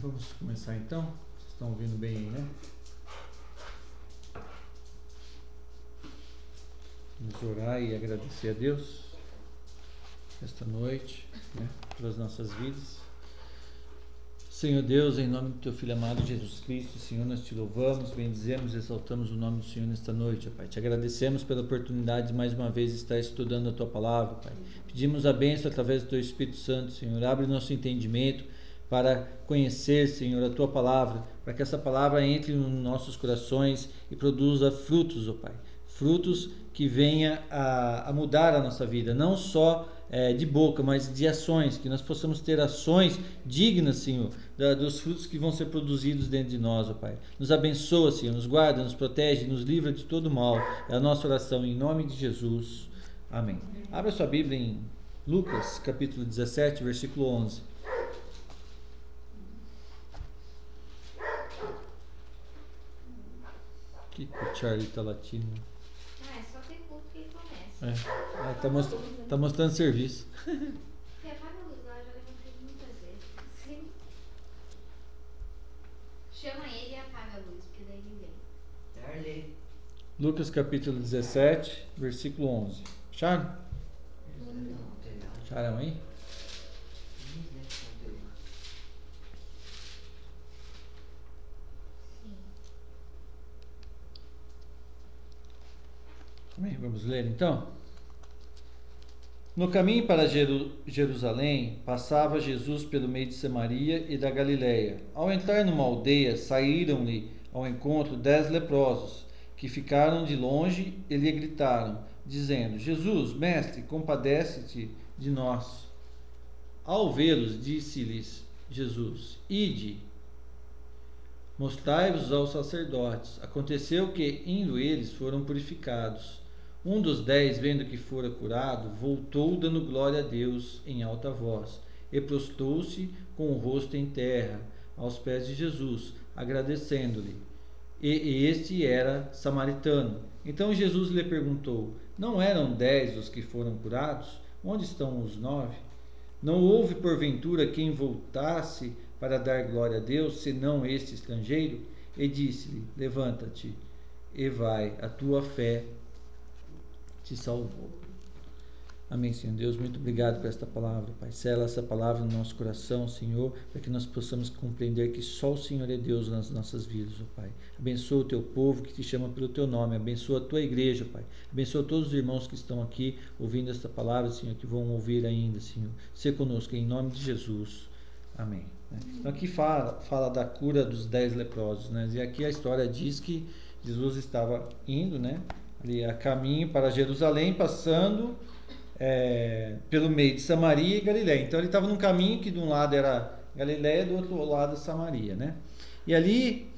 vamos começar então. Vocês estão ouvindo bem aí, né? Vamos orar e agradecer a Deus esta noite, né, pelas nossas vidas. Senhor Deus, em nome do Teu Filho amado Jesus Cristo, Senhor, nós te louvamos, bendizemos, exaltamos o nome do Senhor nesta noite, Pai. Te agradecemos pela oportunidade de mais uma vez estar estudando a Tua palavra, Pai. Pedimos a bênção através do Teu Espírito Santo, Senhor. Abre nosso entendimento para conhecer, Senhor, a tua palavra, para que essa palavra entre nos nossos corações e produza frutos, ó oh Pai. Frutos que venha a, a, mudar a nossa vida, não só é, de boca, mas de ações, que nós possamos ter ações dignas, Senhor, da, dos frutos que vão ser produzidos dentro de nós, ó Pai. Nos abençoa, Senhor, nos guarda, nos protege, nos livra de todo mal. É a nossa oração em nome de Jesus. Amém. Abra sua Bíblia em Lucas, capítulo 17, versículo 11. Que, o Charlie tá latindo? Ah, é só ter culto que ele começa. É, ah, tá, most tá mostrando serviço. Você apaga a luz lá, já levantei muitas vezes. Chama ele e apaga a luz, porque daí ele vem. Charlie. Lucas capítulo 17, versículo 11. Acharam? Acharam aí? Bem, vamos ler então. No caminho para Jerusalém, passava Jesus pelo meio de Samaria e da Galiléia. Ao entrar numa aldeia, saíram-lhe ao encontro dez leprosos, que ficaram de longe e lhe gritaram, dizendo: Jesus, mestre, compadece-te de nós. Ao vê-los, disse-lhes Jesus: Ide, mostrai-vos aos sacerdotes. Aconteceu que, indo eles, foram purificados. Um dos dez, vendo que fora curado, voltou dando glória a Deus em alta voz e prostou-se com o rosto em terra aos pés de Jesus, agradecendo-lhe. E este era samaritano. Então Jesus lhe perguntou: Não eram dez os que foram curados? Onde estão os nove? Não houve porventura quem voltasse para dar glória a Deus, senão este estrangeiro? E disse-lhe: Levanta-te e vai, a tua fé te salvou. Amém, Senhor Deus. Muito obrigado por esta palavra, Pai. Sela essa palavra no nosso coração, Senhor, para que nós possamos compreender que só o Senhor é Deus nas nossas vidas, ó Pai. Abençoa o teu povo que te chama pelo teu nome. Abençoa a tua igreja, Pai. Abençoa todos os irmãos que estão aqui ouvindo esta palavra, Senhor, que vão ouvir ainda, Senhor. Se conosco, em nome de Jesus. Amém. Então aqui fala, fala da cura dos dez leprosos, né? E aqui a história diz que Jesus estava indo, né? Ali a caminho para Jerusalém, passando é, pelo meio de Samaria e Galiléia. Então ele estava num caminho que de um lado era Galiléia, do outro lado Samaria, né? E ali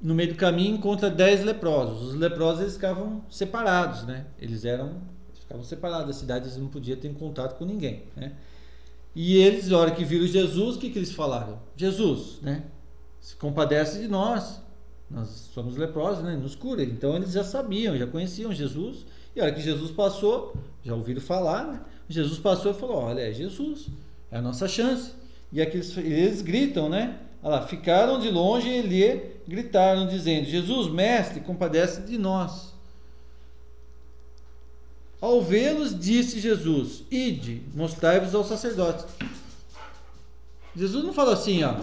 no meio do caminho encontra dez leprosos. Os leprosos eles ficavam separados, né? Eles eram ficavam separados da cidade, eles não podiam ter contato com ninguém, né? E eles, na hora que viram Jesus, o que, que eles falaram? Jesus, né? Se compadece de nós. Nós somos leprosos, né? Nos cura. Então eles já sabiam, já conheciam Jesus. E a hora que Jesus passou, já ouviram falar, né? Jesus passou e falou: Olha, é Jesus, é a nossa chance. E aqueles, eles gritam, né? Olha lá, ficaram de longe e lhe gritaram, dizendo: Jesus, mestre, compadece de nós. Ao vê-los, disse Jesus: Ide, mostrai-vos aos sacerdotes. Jesus não falou assim, ó,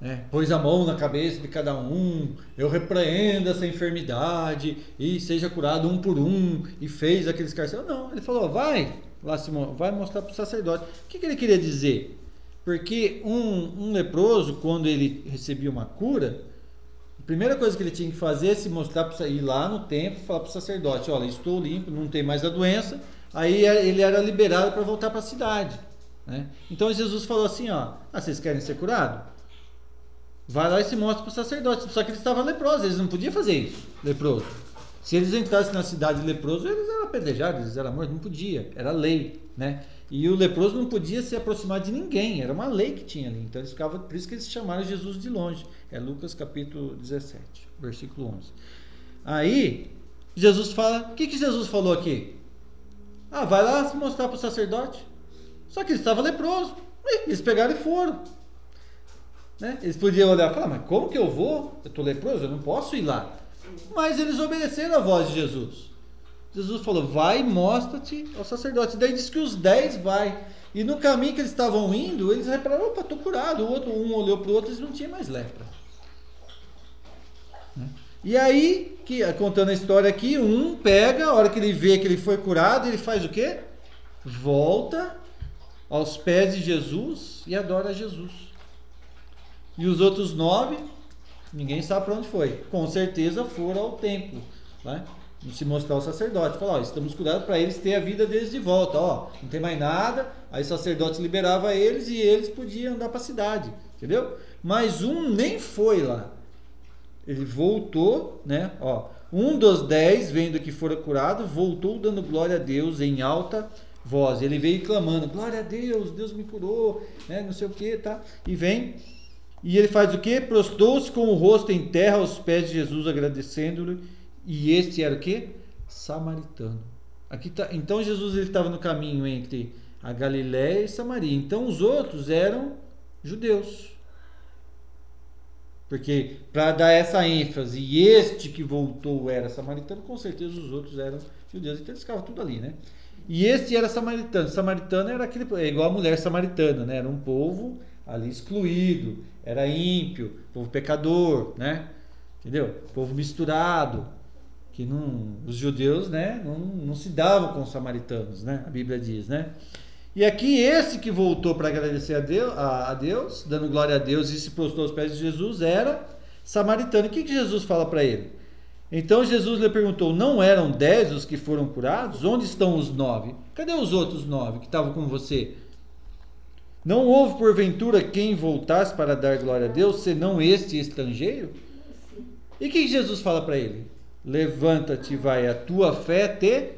né? Pôs a mão na cabeça de cada um, eu repreendo essa enfermidade e seja curado um por um, e fez aqueles carcereiros. Não, ele falou: vai lá, Simão, vai mostrar para o sacerdote. O que, que, ele queria dizer? Porque um, um leproso, quando ele recebia uma cura, a primeira coisa que ele tinha que fazer é se mostrar para ir lá no templo falar para o sacerdote: olha, estou limpo, não tem mais a doença. Aí ele era liberado para voltar para a cidade. Né? Então Jesus falou assim: ó, ah, vocês querem ser curados? Vai lá e se mostra para o sacerdote. Só que eles estavam leprosos, eles não podiam fazer isso, leproso. Se eles entrassem na cidade leproso, eles eram apedrejados, eles eram mortos, não podia, era lei, né? E o leproso não podia se aproximar de ninguém, era uma lei que tinha ali. Então eles ficavam, por isso que eles chamaram Jesus de longe. É Lucas capítulo 17, versículo 11. Aí, Jesus fala, o que, que Jesus falou aqui? Ah, vai lá se mostrar para o sacerdote. Só que ele estava leproso. Eles pegaram e foram. Né? Eles podiam olhar e falar, mas como que eu vou? Eu estou leproso, eu não posso ir lá. Mas eles obedeceram a voz de Jesus. Jesus falou, vai e mostra-te ao sacerdote. Daí diz que os dez vai. E no caminho que eles estavam indo, eles repararam, opa, estou curado. O outro, um olhou para o outro e não tinha mais lepra. Né? E aí, que, contando a história aqui, um pega, a hora que ele vê que ele foi curado, ele faz o quê? Volta aos pés de Jesus e adora Jesus. E os outros nove, ninguém sabe para onde foi. Com certeza foram ao templo. Né? se mostrar o sacerdote. Falar, ó, estamos curados para eles ter a vida deles de volta. Ó, não tem mais nada. Aí o sacerdote liberava eles e eles podiam andar para a cidade. Entendeu? Mas um nem foi lá. Ele voltou, né? Ó, um dos dez, vendo que fora curado, voltou dando glória a Deus em alta voz. Ele veio clamando: Glória a Deus, Deus me curou, né? Não sei o que, tá? E vem. E ele faz o que? Prostou-se com o rosto em terra aos pés de Jesus, agradecendo-lhe e este era o que? Samaritano. Aqui tá, então Jesus ele estava no caminho entre a Galiléia e Samaria. Então os outros eram judeus. Porque para dar essa ênfase, e este que voltou era samaritano, com certeza os outros eram judeus. Então eles ficavam tudo ali, né? E este era samaritano. Samaritano era aquele, é igual a mulher samaritana, né? Era um povo ali excluído, era ímpio, povo pecador, né? Entendeu? Povo misturado que não, os judeus né, não, não se davam com os samaritanos, né? A Bíblia diz, né? E aqui esse que voltou para agradecer a Deus, a, a Deus, dando glória a Deus e se prostrou aos pés de Jesus, era samaritano. O que, que Jesus fala para ele? Então Jesus lhe perguntou: Não eram dez os que foram curados? Onde estão os nove? Cadê os outros nove que estavam com você? Não houve porventura quem voltasse para dar glória a Deus, senão este estrangeiro? E o que Jesus fala para ele? Levanta-te, vai, a tua fé te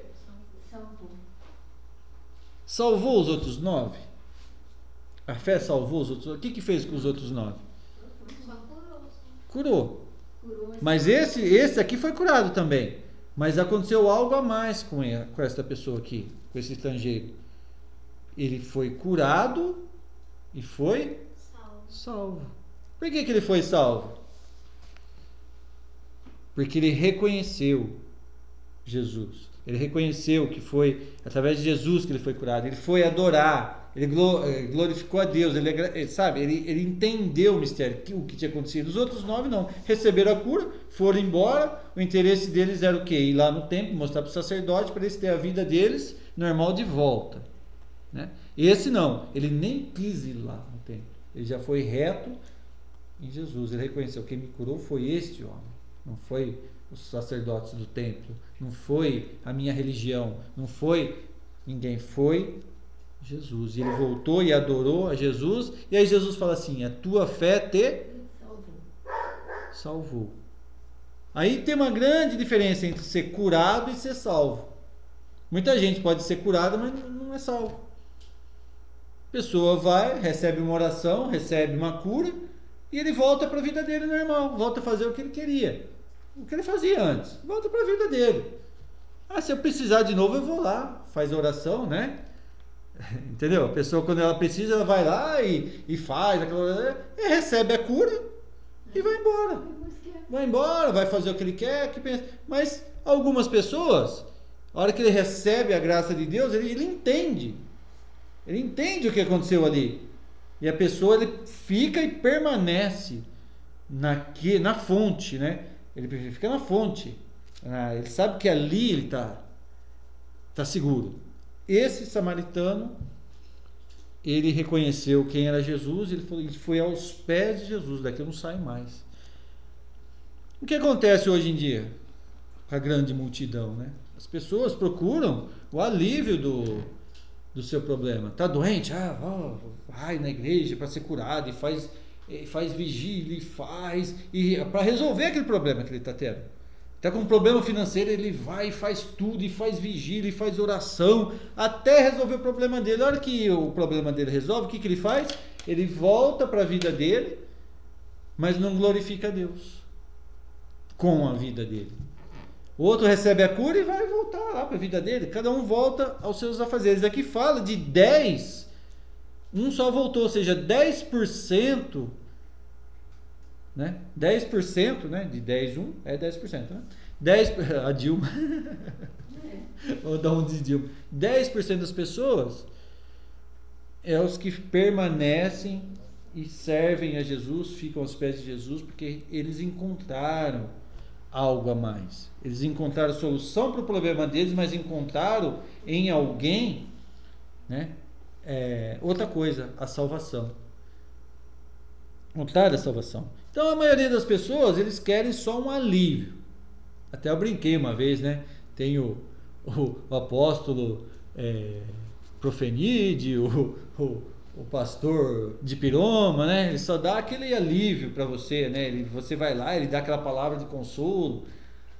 salvou. Salvou os outros nove? A fé salvou os outros? O que que fez com os outros nove? Curou. Mas esse, esse aqui foi curado também. Mas aconteceu algo a mais com, ele, com essa pessoa aqui, com esse estrangeiro. Ele foi curado e foi salvo. salvo. Por que, que ele foi salvo? porque ele reconheceu Jesus. Ele reconheceu que foi através de Jesus que ele foi curado. Ele foi adorar, ele eh, glorificou a Deus. Ele, eh, sabe, ele, ele entendeu o mistério, o que tinha acontecido. Os outros nove não. Receberam a cura, foram embora. O interesse deles era o quê? Ir lá no templo, mostrar para o sacerdote para eles terem a vida deles normal de volta. Né? Esse não, ele nem quis ir lá no templo. Ele já foi reto em Jesus. Ele reconheceu: quem me curou foi este homem não foi os sacerdotes do templo, não foi a minha religião, não foi ninguém, foi Jesus. E ele voltou e adorou a Jesus, e aí Jesus fala assim: A tua fé te salvou. salvou. Aí tem uma grande diferença entre ser curado e ser salvo. Muita gente pode ser curada, mas não é salvo. Pessoa vai, recebe uma oração, recebe uma cura, e ele volta para a vida dele normal, volta a fazer o que ele queria o que ele fazia antes. Volta para a vida dele. Ah, se eu precisar de novo, eu vou lá, faz oração, né? Entendeu? A pessoa, quando ela precisa, ela vai lá e, e faz aquela. E recebe a cura e vai embora. Vai embora, vai fazer o que ele quer, que pensa. Mas algumas pessoas, a hora que ele recebe a graça de Deus, ele, ele entende. Ele entende o que aconteceu ali. E a pessoa ele fica e permanece na, na fonte, né? Ele fica na fonte. Né? Ele sabe que ali ele está tá seguro. Esse samaritano, ele reconheceu quem era Jesus, ele foi, ele foi aos pés de Jesus, daqui eu não saio mais. O que acontece hoje em dia com a grande multidão, né? As pessoas procuram o alívio do, do seu problema. Tá doente? Ah, vai na igreja para ser curado e faz faz vigília, e faz, e para resolver aquele problema que ele está tendo. Está com um problema financeiro, ele vai e faz tudo, e faz vigília, e faz oração, até resolver o problema dele. A hora que o problema dele resolve, o que, que ele faz? Ele volta para a vida dele, mas não glorifica a Deus com a vida dele. O outro recebe a cura e vai voltar lá para a vida dele. Cada um volta aos seus afazeres. Aqui fala de 10, um só voltou, ou seja, 10% Né? 10%, né? De 10, 1 é 10%, né? 10, a Dilma. Vou dar um de Dilma. 10% das pessoas é os que permanecem e servem a Jesus, ficam aos pés de Jesus, porque eles encontraram algo a mais. Eles encontraram solução para o problema deles, mas encontraram em alguém né, é, outra coisa, a salvação. Encontraram a salvação. Então a maioria das pessoas, eles querem só um alívio. Até eu brinquei uma vez, né? Tem o, o, o apóstolo é, Profenide, o, o, o pastor de piroma, né? Ele só dá aquele alívio para você, né? Ele, você vai lá, ele dá aquela palavra de consolo.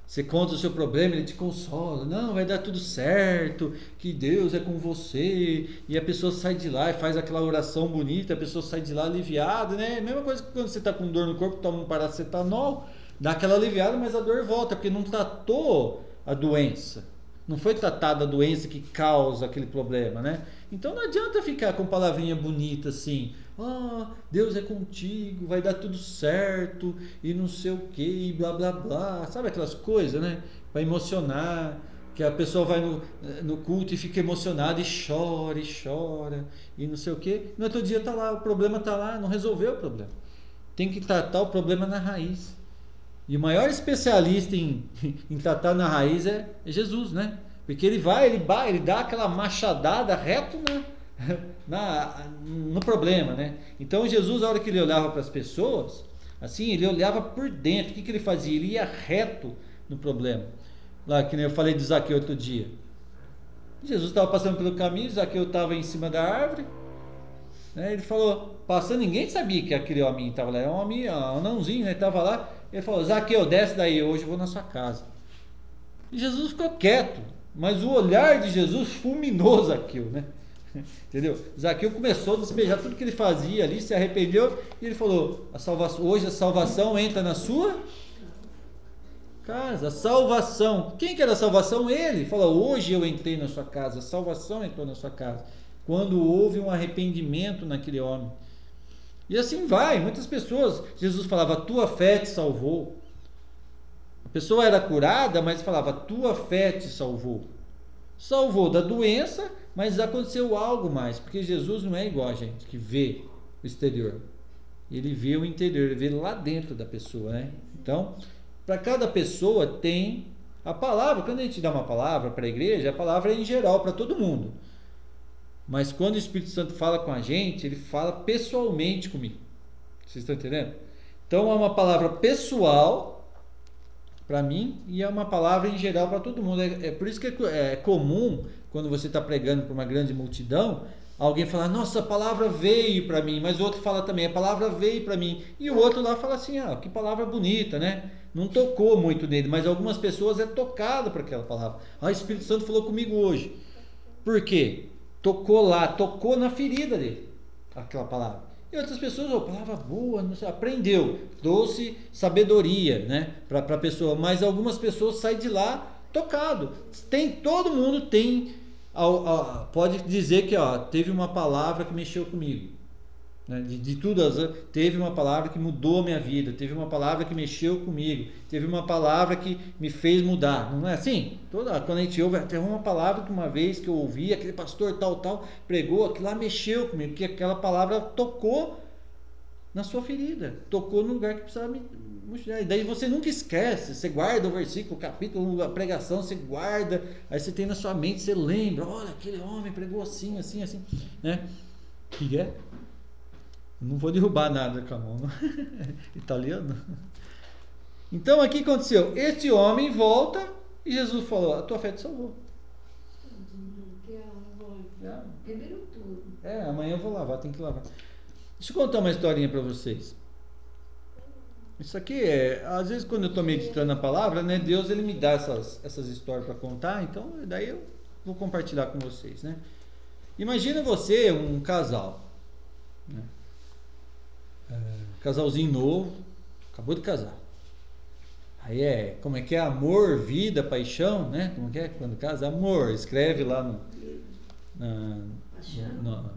Você conta o seu problema, ele te consola. Não, vai dar tudo certo, que Deus é com você. E a pessoa sai de lá e faz aquela oração bonita, a pessoa sai de lá aliviada, né? Mesma coisa que quando você está com dor no corpo, toma um paracetamol, dá aquela aliviada, mas a dor volta, porque não tratou a doença. Não foi tratada a doença que causa aquele problema, né? Então não adianta ficar com palavrinha bonita assim. Ah, Deus é contigo, vai dar tudo certo e não sei o que, e blá blá blá. Sabe aquelas coisas, né? Para emocionar, que a pessoa vai no, no culto e fica emocionada e chora e chora e não sei o que. No outro dia tá lá, o problema tá lá, não resolveu o problema. Tem que tratar o problema na raiz. E o maior especialista em, em tratar na raiz é, é Jesus, né? Porque ele vai, ele, vai, ele dá aquela machadada reto na, na, no problema, né? Então Jesus, a hora que ele olhava para as pessoas, assim, ele olhava por dentro. O que, que ele fazia? Ele ia reto no problema. Lá que nem eu falei de Zaqueu outro dia. Jesus estava passando pelo caminho, Zaqueu estava em cima da árvore. Né? Ele falou, passando, ninguém sabia que aquele homem estava lá. Era um homem, um anãozinho, né? Estava lá. Ele falou, Zaqueu, desce daí, hoje eu vou na sua casa. E Jesus ficou quieto. Mas o olhar de Jesus fulminou Zaqueu, né? Entendeu? Zaqueu começou a despejar tudo que ele fazia ali, se arrependeu e ele falou: a salvação, hoje a salvação entra na sua casa. Salvação. Quem que era a salvação? Ele. Falou: hoje eu entrei na sua casa. A salvação entrou na sua casa. Quando houve um arrependimento naquele homem. E assim vai. Muitas pessoas, Jesus falava: tua fé te salvou pessoa era curada, mas falava: tua fé te salvou. Salvou da doença, mas aconteceu algo mais, porque Jesus não é igual a gente que vê o exterior. Ele vê o interior, ele vê lá dentro da pessoa, né? Então, para cada pessoa tem a palavra. Quando a gente dá uma palavra para a igreja, a palavra é em geral para todo mundo. Mas quando o Espírito Santo fala com a gente, ele fala pessoalmente comigo. Vocês estão entendendo? Então é uma palavra pessoal para mim e é uma palavra em geral para todo mundo. É, é, por isso que é, é comum, quando você está pregando para uma grande multidão, alguém falar, nossa, a palavra veio para mim, mas o outro fala também, a palavra veio para mim. E o outro lá fala assim, ah, que palavra bonita, né? Não tocou muito nele, mas algumas pessoas é tocado por aquela palavra. Ah, o Espírito Santo falou comigo hoje. Por quê? Tocou lá, tocou na ferida dele, aquela palavra. E outras pessoas, oh, palavra boa, não sei, aprendeu, trouxe sabedoria né, para a pessoa. Mas algumas pessoas saem de lá tocado. Tem, todo mundo tem, pode dizer que ó, teve uma palavra que mexeu comigo. Né? De, de tudo, teve uma palavra que mudou a minha vida, teve uma palavra que mexeu comigo, teve uma palavra que me fez mudar. Não é assim? Toda, quando a gente ouve, até uma palavra que uma vez que eu ouvi, aquele pastor tal, tal, pregou, aquilo lá mexeu comigo, porque aquela palavra tocou na sua ferida, tocou no lugar que precisava me mostrar. E daí você nunca esquece, você guarda o versículo, o capítulo, a pregação, você guarda, aí você tem na sua mente, você lembra, olha, aquele homem pregou assim, assim, assim, né? Que é? Não vou derrubar nada com a mão. Italiano. Então aqui aconteceu. Este homem volta e Jesus falou: A tua fé te salvou. É, amanhã eu vou lavar, tem que lavar. Deixa eu contar uma historinha para vocês. Isso aqui é, às vezes quando eu estou meditando a palavra, né, Deus ele me dá essas, essas histórias para contar, então daí eu vou compartilhar com vocês, né? Imagina você um casal, né? Casalzinho novo, acabou de casar. Aí é, como é que é? Amor, vida, paixão, né? Como é que é? Quando casa, amor. Escreve lá no, na, no,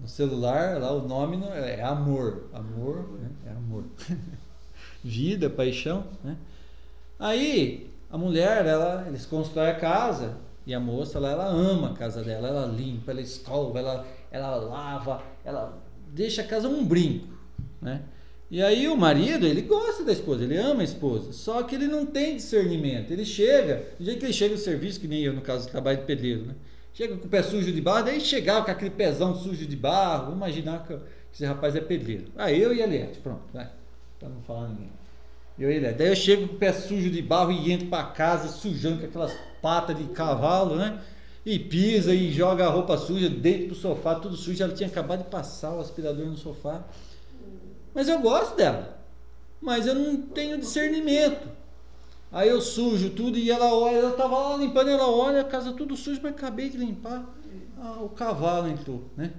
no, celular, lá o nome é amor. Amor, né? É amor. vida, paixão, né? Aí a mulher, ela, eles constroem a casa e a moça, ela, ela ama a casa dela, ela limpa, ela escova, ela, ela lava, ela deixa a casa um brinco, né? E aí o marido, ele gosta da esposa, ele ama a esposa, só que ele não tem discernimento. Ele chega, do jeito que ele chega no serviço, que nem eu no caso trabalho de pedreiro, né? Chega com o pé sujo de barro, daí chegava com aquele pezão sujo de barro, vamos imaginar que esse rapaz é pedreiro. Ah, eu e a Eliette, pronto, vai, pra não falar ninguém. Eu e ele. Daí eu chego com o pé sujo de barro e entro para casa sujando com aquelas patas de cavalo, né? E pisa e joga a roupa suja, deito pro sofá, tudo sujo. Ela tinha acabado de passar o aspirador no sofá. Mas eu gosto dela. Mas eu não tenho discernimento. Aí eu sujo tudo e ela olha, ela tava lá limpando, ela olha, a casa tudo suja, mas acabei de limpar. Ah, o cavalo entrou, né?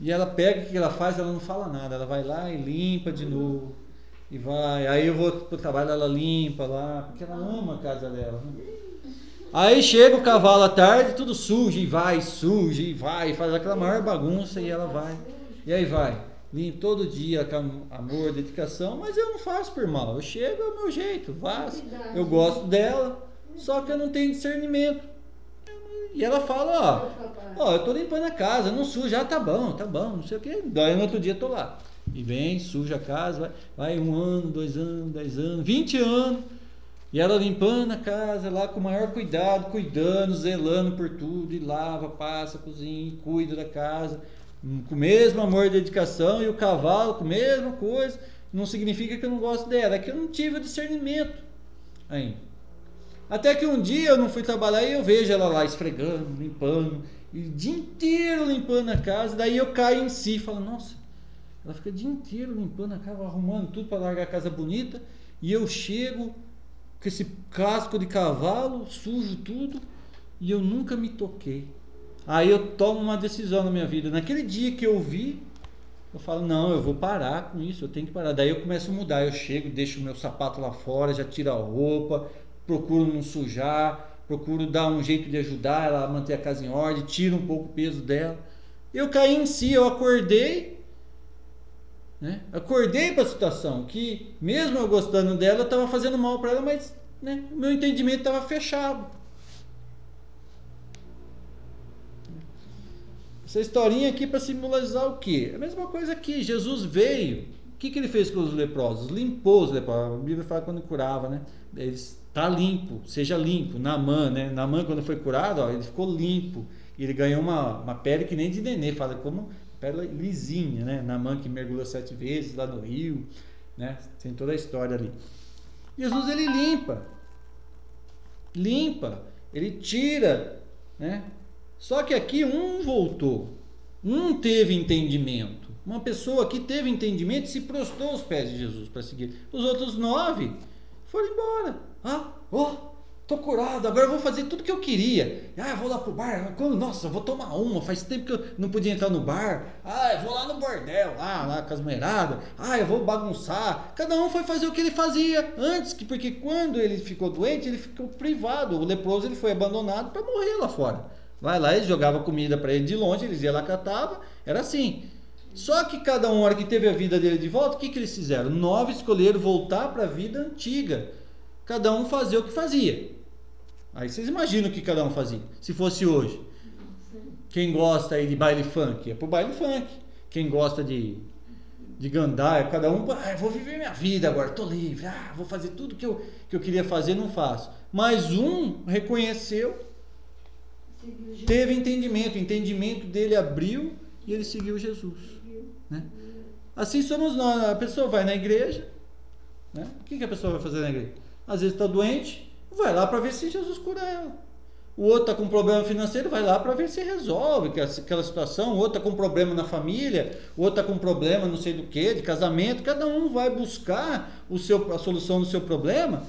E ela pega o que ela faz, ela não fala nada, ela vai lá e limpa de novo. E vai, aí eu vou pro trabalho, ela limpa lá, porque ela ama a casa dela. Né? Aí chega o cavalo à tarde, tudo sujo, e vai, suja, e vai, faz aquela maior bagunça, e ela vai. E aí vai limpo todo dia com amor, dedicação, mas eu não faço por mal. Eu chego ao meu jeito, faço. Eu gosto dela, só que eu não tenho discernimento. E ela fala, ó, ó, eu tô limpando a casa, não suja, ah, tá bom, tá bom, não sei o que. Daí no outro dia tô lá. E vem, suja a casa, vai, vai um ano, dois anos, dez anos, vinte anos. E ela limpando a casa lá com o maior cuidado, cuidando, zelando por tudo, e lava, passa, cozinha, cuida da casa com o mesmo amor e dedicação, e o cavalo com a mesma coisa. Não significa que eu não gosto dela, é que eu não tive o discernimento ainda. Até que um dia eu não fui trabalhar e eu vejo ela lá esfregando, limpando, e o dia inteiro limpando a casa. Daí eu caio em si falo: Nossa, ela fica o dia inteiro limpando a casa, arrumando tudo para largar a casa bonita. E eu chego com esse casco de cavalo, sujo tudo, e eu nunca me toquei. Aí eu tomo uma decisão na minha vida. Naquele dia que eu vi, eu falo, não, eu vou parar com isso, eu tenho que parar. Daí eu começo a mudar, eu chego, deixo o meu sapato lá fora, já tiro a roupa, procuro não sujar, procuro dar um jeito de ajudar ela a manter a casa em ordem, tiro um pouco o peso dela. Eu caí em si, eu acordei, né? Acordei para a situação que, mesmo eu gostando dela, eu estava fazendo mal para ela, mas né, o meu entendimento estava fechado. Essa historinha aqui para simbolizar o quê? A mesma coisa aqui. Jesus veio. O que, que ele fez com os leprosos? Limpou os leprosos. A Bíblia fala quando curava, né? Ele está limpo, seja limpo. Namã, né? Namã, quando foi curado, ó, ele ficou limpo. Ele ganhou uma, uma pele que nem de nenê, fala como pele lisinha, né? Namã que mergulhou sete vezes lá no rio, né? Tem toda a história ali. Jesus ele limpa, limpa, ele tira, né? Só que aqui um voltou, um teve entendimento. Uma pessoa que teve entendimento se prostrou aos pés de Jesus para seguir. Os outros nove foram embora. Ah, oh, tô curado, agora eu vou fazer tudo que eu queria. Ah, vou lá pro bar. Nossa, vou tomar uma. Faz tempo que eu não podia entrar no bar. Ah, eu vou lá no bordel, lá, lá com as mulheradas. Ah, eu vou bagunçar. Cada um foi fazer o que ele fazia antes, porque quando ele ficou doente, ele ficou privado. O leproso ele foi abandonado para morrer lá fora. Vai lá, eles jogavam comida para ele de longe, eles iam lá catava, era assim. Só que cada um, hora que teve a vida dele de volta, o que, que eles fizeram? Nove escolheram voltar para a vida antiga. Cada um fazia o que fazia. Aí vocês imaginam o que cada um fazia. Se fosse hoje. Quem gosta aí de baile funk, é pro baile funk. Quem gosta de, de gandaia, cada um, ah, vou viver minha vida agora, tô livre, ah, vou fazer tudo que eu, que eu queria fazer, não faço. Mas um reconheceu Teve entendimento, o entendimento dele abriu e ele seguiu Jesus. Né? Assim somos nós. A pessoa vai na igreja. Né? O que, que a pessoa vai fazer na igreja? Às vezes está doente, vai lá para ver se Jesus cura ela. O outro está com problema financeiro, vai lá para ver se resolve aquela situação. O outro está com problema na família, o outro está com problema não sei do que, de casamento. Cada um vai buscar o seu, a solução do seu problema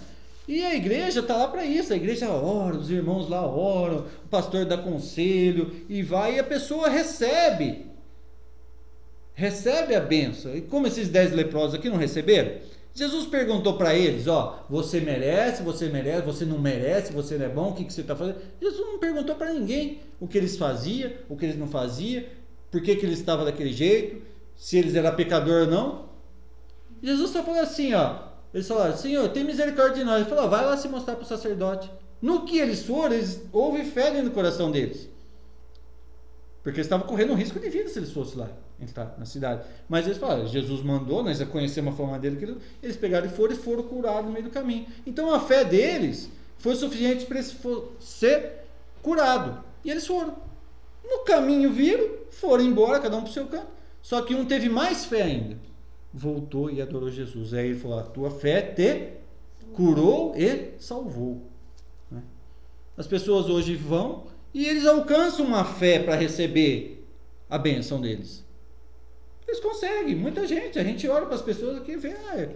e a igreja está lá para isso, a igreja ora, os irmãos lá oram, o pastor dá conselho e vai e a pessoa recebe. Recebe a benção. E como esses dez leprosos aqui não receberam? Jesus perguntou para eles: Ó, você merece, você merece, você não merece, você não é bom, o que, que você está fazendo? Jesus não perguntou para ninguém o que eles faziam, o que eles não faziam, por que, que eles estavam daquele jeito, se eles eram pecador ou não. Jesus só falou assim, ó. Eles falaram, Senhor, tem misericórdia de nós. Ele falou, vai lá se mostrar para o sacerdote. No que eles foram, eles, houve fé do coração deles. Porque eles estavam correndo um risco de vida se eles fossem lá entrar na cidade. Mas eles falaram, Jesus mandou, nós já conhecemos a forma dele, que eles pegaram e foram e foram curados no meio do caminho. Então a fé deles foi suficiente para eles ser curado. E eles foram. No caminho viram, foram embora, cada um para o seu canto. Só que um teve mais fé ainda. Voltou e adorou Jesus. Aí ele falou: A tua fé te curou e salvou. Né? As pessoas hoje vão e eles alcançam uma fé para receber a benção deles. Eles conseguem, muita gente. A gente olha para as pessoas aqui e vê, ah,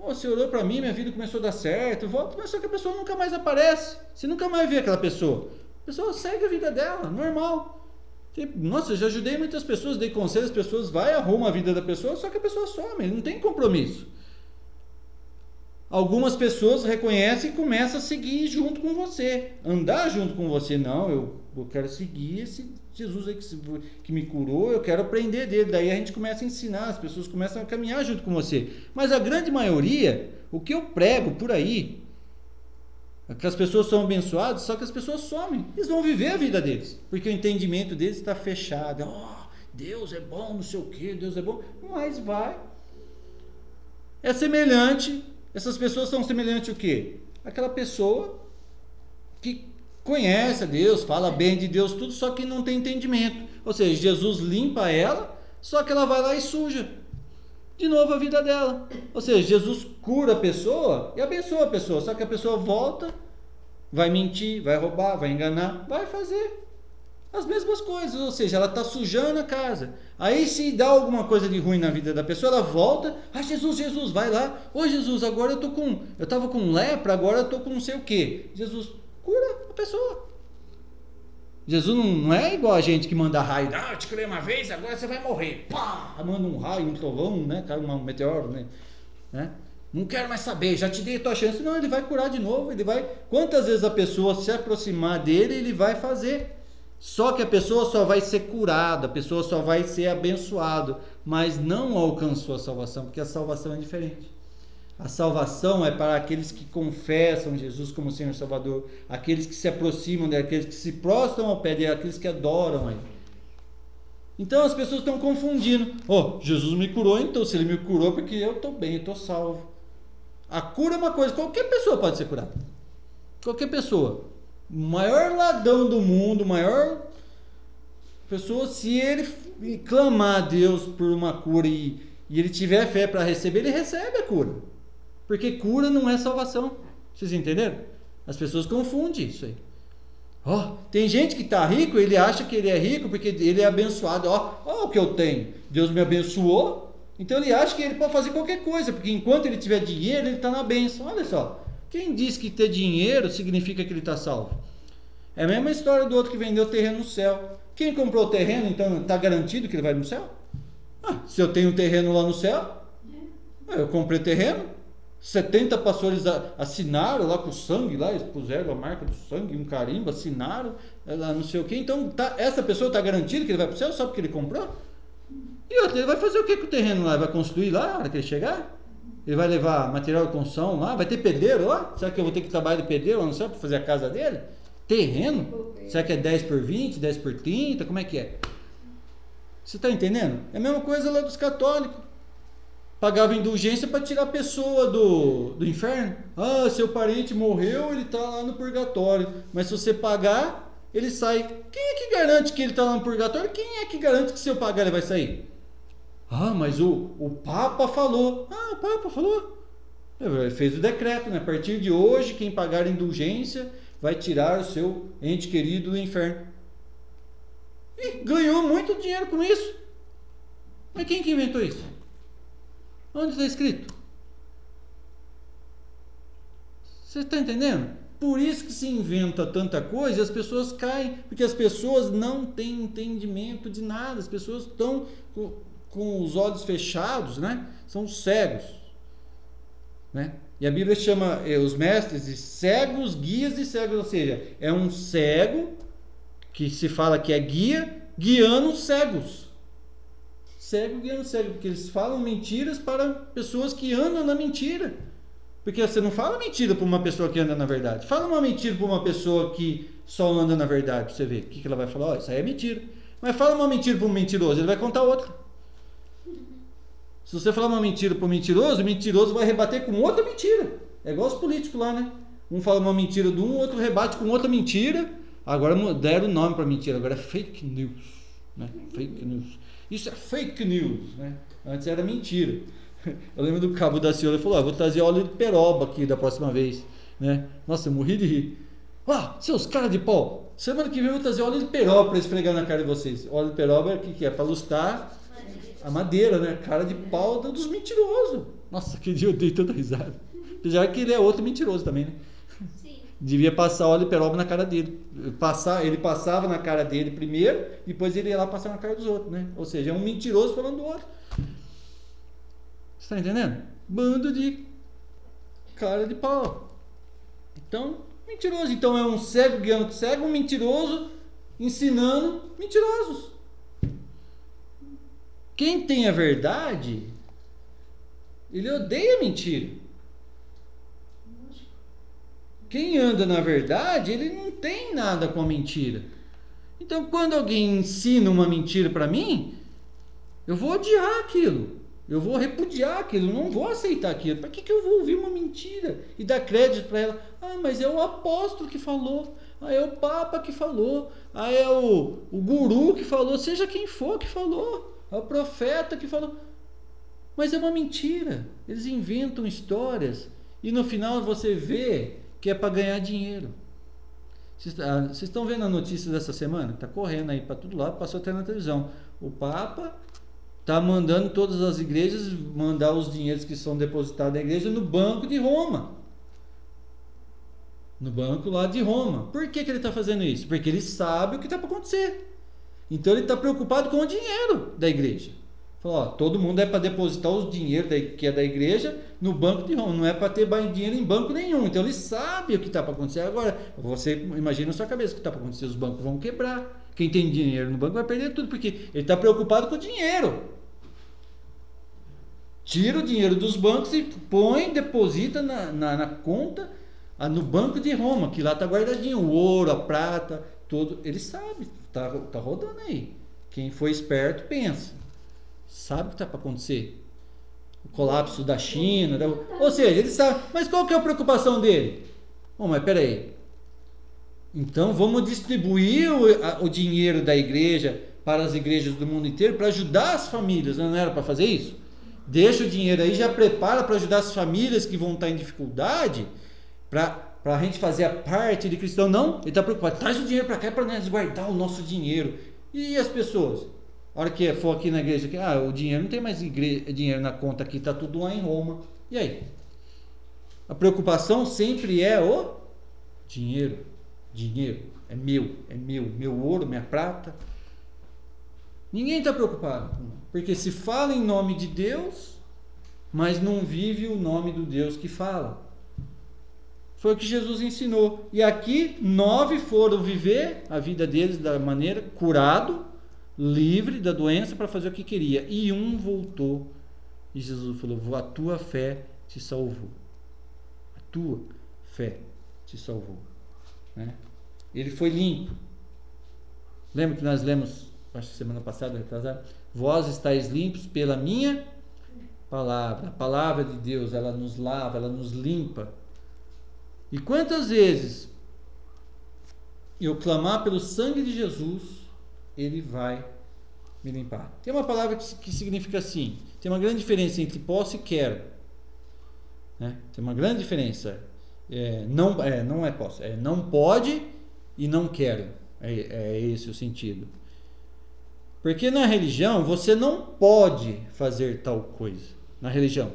oh, você orou para mim, minha vida começou a dar certo, volta, mas só que a pessoa nunca mais aparece. Você nunca mais vê aquela pessoa. A pessoa segue a vida dela, normal. Nossa, eu já ajudei muitas pessoas, dei conselhos, as pessoas vai, arrumam a vida da pessoa, só que a pessoa some, não tem compromisso. Algumas pessoas reconhecem e começam a seguir junto com você, andar junto com você. Não, eu, eu quero seguir esse Jesus aí que, que me curou, eu quero aprender dele. Daí a gente começa a ensinar, as pessoas começam a caminhar junto com você. Mas a grande maioria, o que eu prego por aí, que as pessoas são abençoadas, só que as pessoas somem. Eles vão viver a vida deles, porque o entendimento deles está fechado. Oh, Deus é bom, não sei o que, Deus é bom, mas vai. É semelhante, essas pessoas são semelhantes o quê? Aquela pessoa que conhece a Deus, fala bem de Deus, tudo, só que não tem entendimento. Ou seja, Jesus limpa ela, só que ela vai lá e suja de novo a vida dela. Ou seja, Jesus cura a pessoa e abençoa a pessoa, só que a pessoa volta, vai mentir, vai roubar, vai enganar, vai fazer as mesmas coisas, ou seja, ela está sujando a casa. Aí se dá alguma coisa de ruim na vida da pessoa, ela volta, ah Jesus, Jesus, vai lá, ô Jesus, agora eu tô com, eu estava com lepra, agora eu tô com não sei o que. Jesus cura a pessoa. Jesus não, não, é igual a gente que manda raio, ah, eu te criei uma vez, agora você vai morrer. Pá! Manda um raio, um trovão, né? Cai um meteoro, né? né? Não quero mais saber, já te dei a tua chance. Não, ele vai curar de novo, ele vai. Quantas vezes a pessoa se aproximar dele, ele vai fazer. Só que a pessoa só vai ser curada, a pessoa só vai ser abençoada, mas não alcançou a salvação, porque a salvação é diferente. A salvação é para aqueles que confessam Jesus como Senhor Salvador, aqueles que se aproximam dele, aqueles que se prostram ao pé dele, aqueles que adoram ele. Então as pessoas estão confundindo. Oh, Jesus me curou, então se ele me curou porque eu estou bem, eu estou salvo. A cura é uma coisa, qualquer pessoa pode ser curada. Qualquer pessoa. O maior ladrão do mundo, o maior pessoa, se ele clamar a Deus por uma cura e, e ele tiver fé para receber, ele recebe a cura. Porque cura não é salvação. Vocês entenderam? As pessoas confundem isso aí. Ó, oh, tem gente que está rico, ele acha que ele é rico porque ele é abençoado. Ó, oh, oh, o que eu tenho. Deus me abençoou. Então ele acha que ele pode fazer qualquer coisa, porque enquanto ele tiver dinheiro, ele está na bênção. Olha só. Quem diz que ter dinheiro significa que ele está salvo? É a mesma história do outro que vendeu terreno no céu. Quem comprou o terreno, então está garantido que ele vai no céu? Ah, se eu tenho um terreno lá no céu, eu comprei terreno, 70 pastores assinaram lá com sangue, lá, expuseram a marca do sangue, um carimbo, assinaram, lá não sei o que. Então, tá, essa pessoa está garantida que ele vai para o céu só porque ele comprou? E outra, ele vai fazer o que com o terreno lá? Vai construir lá na hora que ele chegar? Ele vai levar material de construção lá? Vai ter pedreiro lá? Será que eu vou ter que trabalhar de pedreiro lá no céu para fazer a casa dele? Terreno? Será que é 10 por 20, 10 por 30? Como é que é? Você está entendendo? É a mesma coisa lá dos católicos pagava indulgência para tirar a pessoa do, do inferno. Ah, seu parente morreu, ele está lá no purgatório. Mas se você pagar, ele sai. Quem é que garante que ele está lá no purgatório? Quem é que garante que se eu pagar ele vai sair? Ah, mas o, o Papa falou. Ah, o Papa falou. Ele fez o decreto, né? A partir de hoje, quem pagar indulgência vai tirar o seu ente querido do inferno. E ganhou muito dinheiro com isso. Mas quem que inventou isso? Onde está escrito? Você está entendendo? Por isso que se inventa tanta coisa e as pessoas caem, porque as pessoas não têm entendimento de nada, as pessoas estão com, com os olhos fechados, né? São cegos, né? E a Bíblia chama eh, os mestres de cegos, guias e cegos, ou seja, é um cego que se fala que é guia, guiando os cegos. Cego guiando cego, porque eles falam mentiras para pessoas que andam na mentira. Porque você não fala mentira para uma pessoa que anda na verdade. Fala uma mentira para uma pessoa que só anda na verdade, para você ver. O que, que ela vai falar? Oh, isso aí é mentira. Mas fala uma mentira para um mentiroso, ele vai contar outra. Se você falar uma mentira para um mentiroso, o mentiroso vai rebater com outra mentira. É igual os políticos lá, né? Um fala uma mentira de um, outro rebate com outra mentira. Agora deram o nome para mentira, agora é fake news. Né? Fake news. Isso é fake news. Né? Antes era mentira. Eu lembro do cabo da senhora, ele falou: ah, vou trazer óleo de peroba aqui da próxima vez. Né? Nossa, eu morri de rir. Ah, seus caras de pau, semana que vem eu vou trazer óleo de peroba para esfregar na cara de vocês. Óleo de peroba o que, que é? Para lustrar a madeira, né? Cara de pau dos mentirosos. Nossa, que dia eu dei tanta risada. Já que ele é outro mentiroso também, né? Devia passar óleo peroba na cara dele. Passar, ele passava na cara dele primeiro, depois ele ia lá passar na cara dos outros, né? Ou seja, é um mentiroso falando do outro. Você tá entendendo? Bando de cara de pau. Então, mentiroso. Então é um cego guiando cego, um mentiroso ensinando mentirosos. Quem tem a verdade, ele odeia mentira. Quem anda na verdade, ele não tem nada com a mentira. Então, quando alguém ensina uma mentira para mim, eu vou odiar aquilo. Eu vou repudiar aquilo, não vou aceitar aquilo. Para que, que eu vou ouvir uma mentira e dar crédito para ela? Ah, mas é o apóstolo que falou. Ah, é o papa que falou. Ah, é o, o guru que falou. Seja quem for que falou. É o profeta que falou. Mas é uma mentira. Eles inventam histórias e no final você vê que é para ganhar dinheiro. Vocês estão vendo a notícia dessa semana? Está correndo aí para todo lado, passou até na televisão. O Papa está mandando todas as igrejas mandar os dinheiros que são depositados na igreja no banco de Roma. No banco lá de Roma. Por que, que ele está fazendo isso? Porque ele sabe o que está para acontecer. Então ele está preocupado com o dinheiro da igreja. Falou, ó, todo mundo é para depositar os dinheiro da, que é da igreja no banco de Roma, não é para ter dinheiro em banco nenhum. Então ele sabe o que está para acontecer. Agora, você imagina na sua cabeça o que está para acontecer: os bancos vão quebrar. Quem tem dinheiro no banco vai perder tudo, porque ele está preocupado com o dinheiro tira o dinheiro dos bancos e põe, deposita na, na, na conta, no banco de Roma, que lá está guardadinho, o ouro, a prata, todo. Ele sabe, tá, tá rodando aí. Quem foi esperto pensa. Sabe o que está para acontecer? O colapso da China. Da... Ou seja, ele sabe. Mas qual que é a preocupação dele? Bom, mas peraí. Então vamos distribuir o, a, o dinheiro da igreja para as igrejas do mundo inteiro para ajudar as famílias. Não era para fazer isso? deixa o dinheiro aí, já prepara para ajudar as famílias que vão estar em dificuldade, para a gente fazer a parte de cristão. Não, ele está preocupado, traz o dinheiro para cá para nós guardar o nosso dinheiro. E as pessoas? A hora que for aqui na igreja, que, ah, o dinheiro não tem mais igreja, dinheiro na conta aqui, está tudo lá em Roma. E aí? A preocupação sempre é o dinheiro. Dinheiro é meu, é meu, meu ouro, minha prata. Ninguém está preocupado. Porque se fala em nome de Deus, mas não vive o nome do Deus que fala. Foi o que Jesus ensinou. E aqui, nove foram viver a vida deles da maneira curado, livre da doença para fazer o que queria. E um voltou. E Jesus falou: A tua fé te salvou. A tua fé te salvou. Né? Ele foi limpo. Lembra que nós lemos acho que semana passada, retrasada, vós estáis limpos pela minha palavra. A palavra de Deus, ela nos lava, ela nos limpa. E quantas vezes eu clamar pelo sangue de Jesus, ele vai me limpar. Tem uma palavra que, que significa assim: tem uma grande diferença entre posso e quero. Né? Tem uma grande diferença. É, não, é, não é posso, é não pode e não quero. É, é esse o sentido. Porque na religião você não pode fazer tal coisa. Na religião.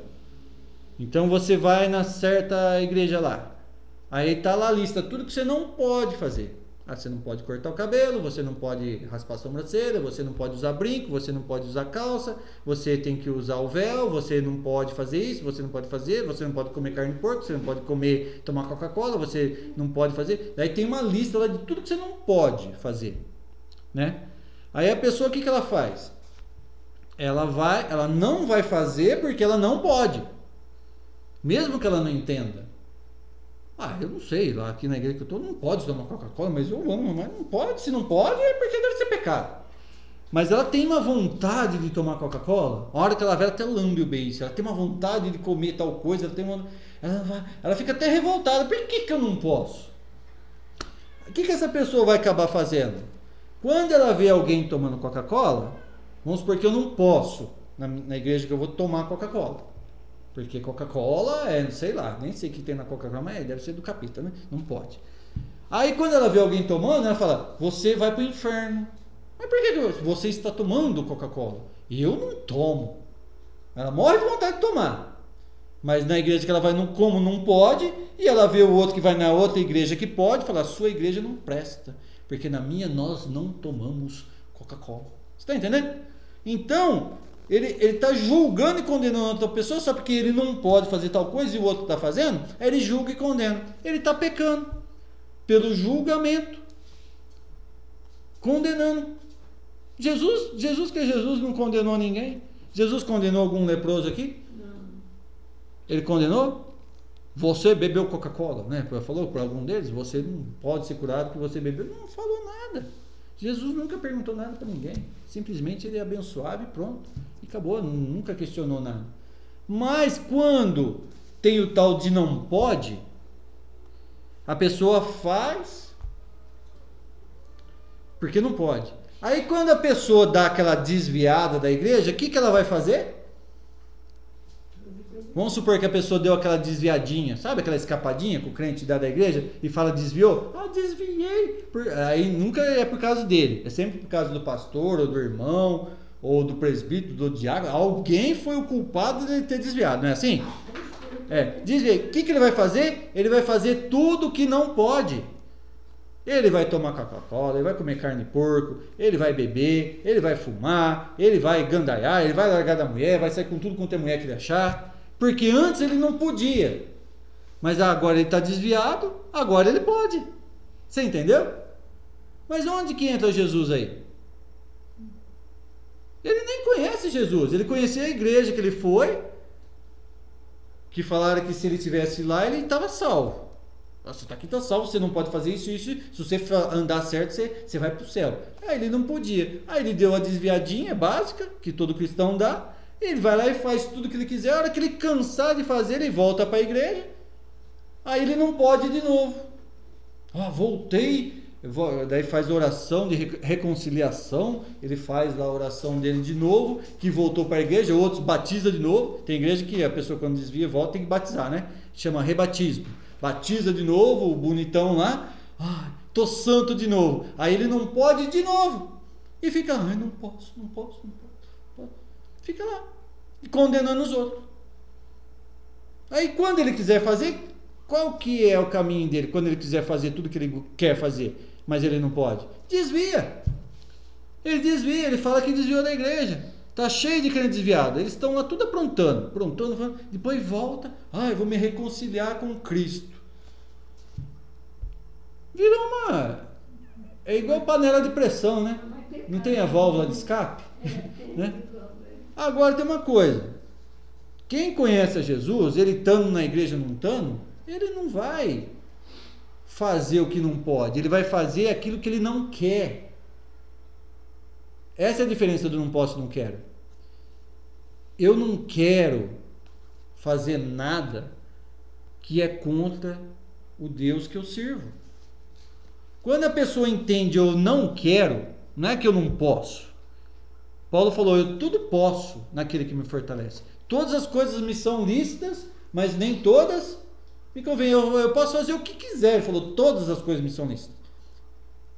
Então você vai na certa igreja lá. Aí tá lá a lista, tudo que você não pode fazer. Ah, você não pode cortar o cabelo, você não pode raspar a sobrancelha, você não pode usar brinco, você não pode usar calça, você tem que usar o véu, você não pode fazer isso, você não pode fazer, você não pode comer carne de porco, você não pode comer, tomar Coca-Cola, você não pode fazer. Daí tem uma lista lá de tudo que você não pode fazer, né? Aí a pessoa, o que, que ela faz? ela vai, ela não vai fazer porque ela não pode. Mesmo que ela não entenda. Ah, eu não sei, lá aqui na igreja que eu estou não pode tomar Coca-Cola, mas eu amo, mas não pode, se não pode é porque deve ser pecado. Mas ela tem uma vontade de tomar Coca-Cola, a hora que ela vê, ela até lambe o beijo, ela tem uma vontade de comer tal coisa, ela tem uma. Ela, ela fica até revoltada, por que, que eu não posso? O que, que essa pessoa vai acabar fazendo? Quando ela vê alguém tomando Coca-Cola, vamos supor que eu não posso, na, na igreja que eu vou tomar Coca-Cola. Porque Coca-Cola é, sei lá, nem sei o que tem na Coca-Cola, mas deve ser do capita, né? Não pode. Aí quando ela vê alguém tomando, ela fala: Você vai para o inferno. Mas por que você está tomando Coca-Cola? Eu não tomo. Ela morre de vontade de tomar. Mas na igreja que ela vai, não, como não pode, e ela vê o outro que vai na outra igreja que pode, fala: Sua igreja não presta. Porque na minha nós não tomamos Coca-Cola. Você está entendendo? Então, ele está julgando e condenando outra pessoa só porque ele não pode fazer tal coisa e o outro está fazendo, ele julga e condena. Ele está pecando pelo julgamento, condenando. Jesus, Jesus que é Jesus não condenou ninguém. Jesus condenou algum leproso aqui? Não. Ele condenou? Você bebeu Coca-Cola, né? Falou para algum deles, você não pode ser curado porque você bebeu. Não falou nada. Jesus nunca perguntou nada para ninguém. Simplesmente ele abençoava e pronto. E acabou, nunca questionou nada. Mas quando tem o tal de não pode, a pessoa faz porque não pode. Aí quando a pessoa dá aquela desviada da igreja, o que, que ela vai fazer? Vamos supor que a pessoa deu aquela desviadinha, sabe aquela escapadinha que o crente dá da igreja e fala desviou? Ah, desviei. Aí nunca é por causa dele, é sempre por causa do pastor ou do irmão ou do presbítero, do diácono. Alguém foi o culpado de ter desviado, não é assim? É, desviei. O que, que ele vai fazer? Ele vai fazer tudo que não pode. Ele vai tomar Coca-Cola, ele vai comer carne de porco, ele vai beber, ele vai fumar, ele vai gandaiar, ele vai largar da mulher, vai sair com tudo quanto é mulher que ele achar. Porque antes ele não podia. Mas agora ele está desviado, agora ele pode. Você entendeu? Mas onde que entra Jesus aí? Ele nem conhece Jesus. Ele conhecia a igreja que ele foi, que falaram que se ele tivesse lá, ele estava salvo. Você está aqui, está salvo, você não pode fazer isso, isso. Se você andar certo, você, você vai para o céu. Aí ele não podia. Aí ele deu a desviadinha básica, que todo cristão dá. Ele vai lá e faz tudo que ele quiser. A hora que ele cansar de fazer, ele volta para a igreja. Aí ele não pode de novo. Ah, voltei. Vou, daí faz oração de reconciliação. Ele faz lá a oração dele de novo, que voltou para a igreja. Outros batiza de novo. Tem igreja que a pessoa, quando desvia, volta, tem que batizar, né? Chama rebatismo. Batiza de novo, o bonitão lá. Ah, tô santo de novo. Aí ele não pode de novo. E fica, ai, não posso, não posso, não posso fica lá, condenando os outros. Aí quando ele quiser fazer, qual que é o caminho dele quando ele quiser fazer tudo que ele quer fazer, mas ele não pode? Desvia. Ele desvia, ele fala que desviou da igreja. Tá cheio de crente desviado. Eles estão lá tudo aprontando, aprontando, depois volta, ah, eu vou me reconciliar com Cristo. Virou uma é igual panela de pressão, né? Não tem a válvula de escape, né? Agora tem uma coisa. Quem conhece a Jesus, ele estando na igreja não estando, ele não vai fazer o que não pode, ele vai fazer aquilo que ele não quer. Essa é a diferença do não posso e não quero. Eu não quero fazer nada que é contra o Deus que eu sirvo. Quando a pessoa entende eu não quero, não é que eu não posso. Paulo falou: Eu tudo posso naquele que me fortalece. Todas as coisas me são lícitas, mas nem todas me convêm. Eu, eu posso fazer o que quiser. Ele falou: Todas as coisas me são lícitas,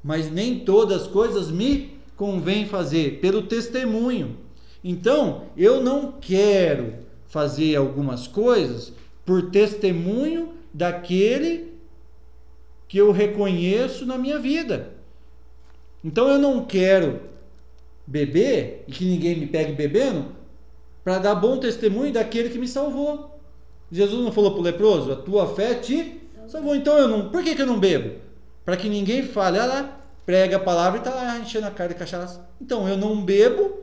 mas nem todas as coisas me convém fazer, pelo testemunho. Então, eu não quero fazer algumas coisas por testemunho daquele que eu reconheço na minha vida. Então, eu não quero beber e que ninguém me pegue bebendo, para dar bom testemunho daquele que me salvou. Jesus não falou para o leproso: a tua fé te salvou. Então eu não. Por que, que eu não bebo? Para que ninguém fale, olha lá, prega a palavra e está lá enchendo a cara de cachaça. Então eu não bebo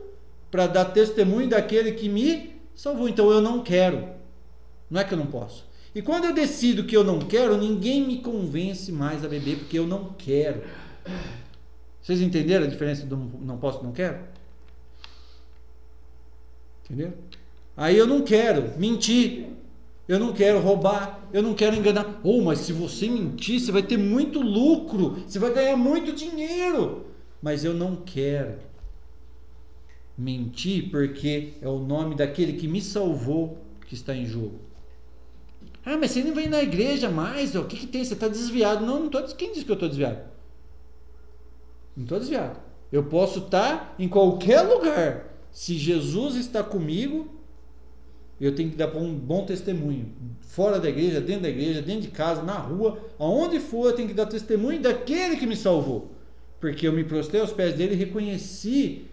para dar testemunho daquele que me salvou. Então eu não quero. Não é que eu não posso. E quando eu decido que eu não quero, ninguém me convence mais a beber porque eu não quero. Vocês entenderam a diferença do não posso não quero? Entendeu? Aí eu não quero mentir. Eu não quero roubar, eu não quero enganar. Oh, mas se você mentir, você vai ter muito lucro, você vai ganhar muito dinheiro. Mas eu não quero mentir porque é o nome daquele que me salvou que está em jogo. Ah, mas você nem vem na igreja mais, ó. o que, que tem? Você está desviado. Não, não estou. Quem disse que eu estou desviado? Não estou desviado. Eu posso estar em qualquer lugar. Se Jesus está comigo, eu tenho que dar um bom testemunho. Fora da igreja, dentro da igreja, dentro de casa, na rua, aonde for, eu tenho que dar testemunho daquele que me salvou. Porque eu me prostrei aos pés dele e reconheci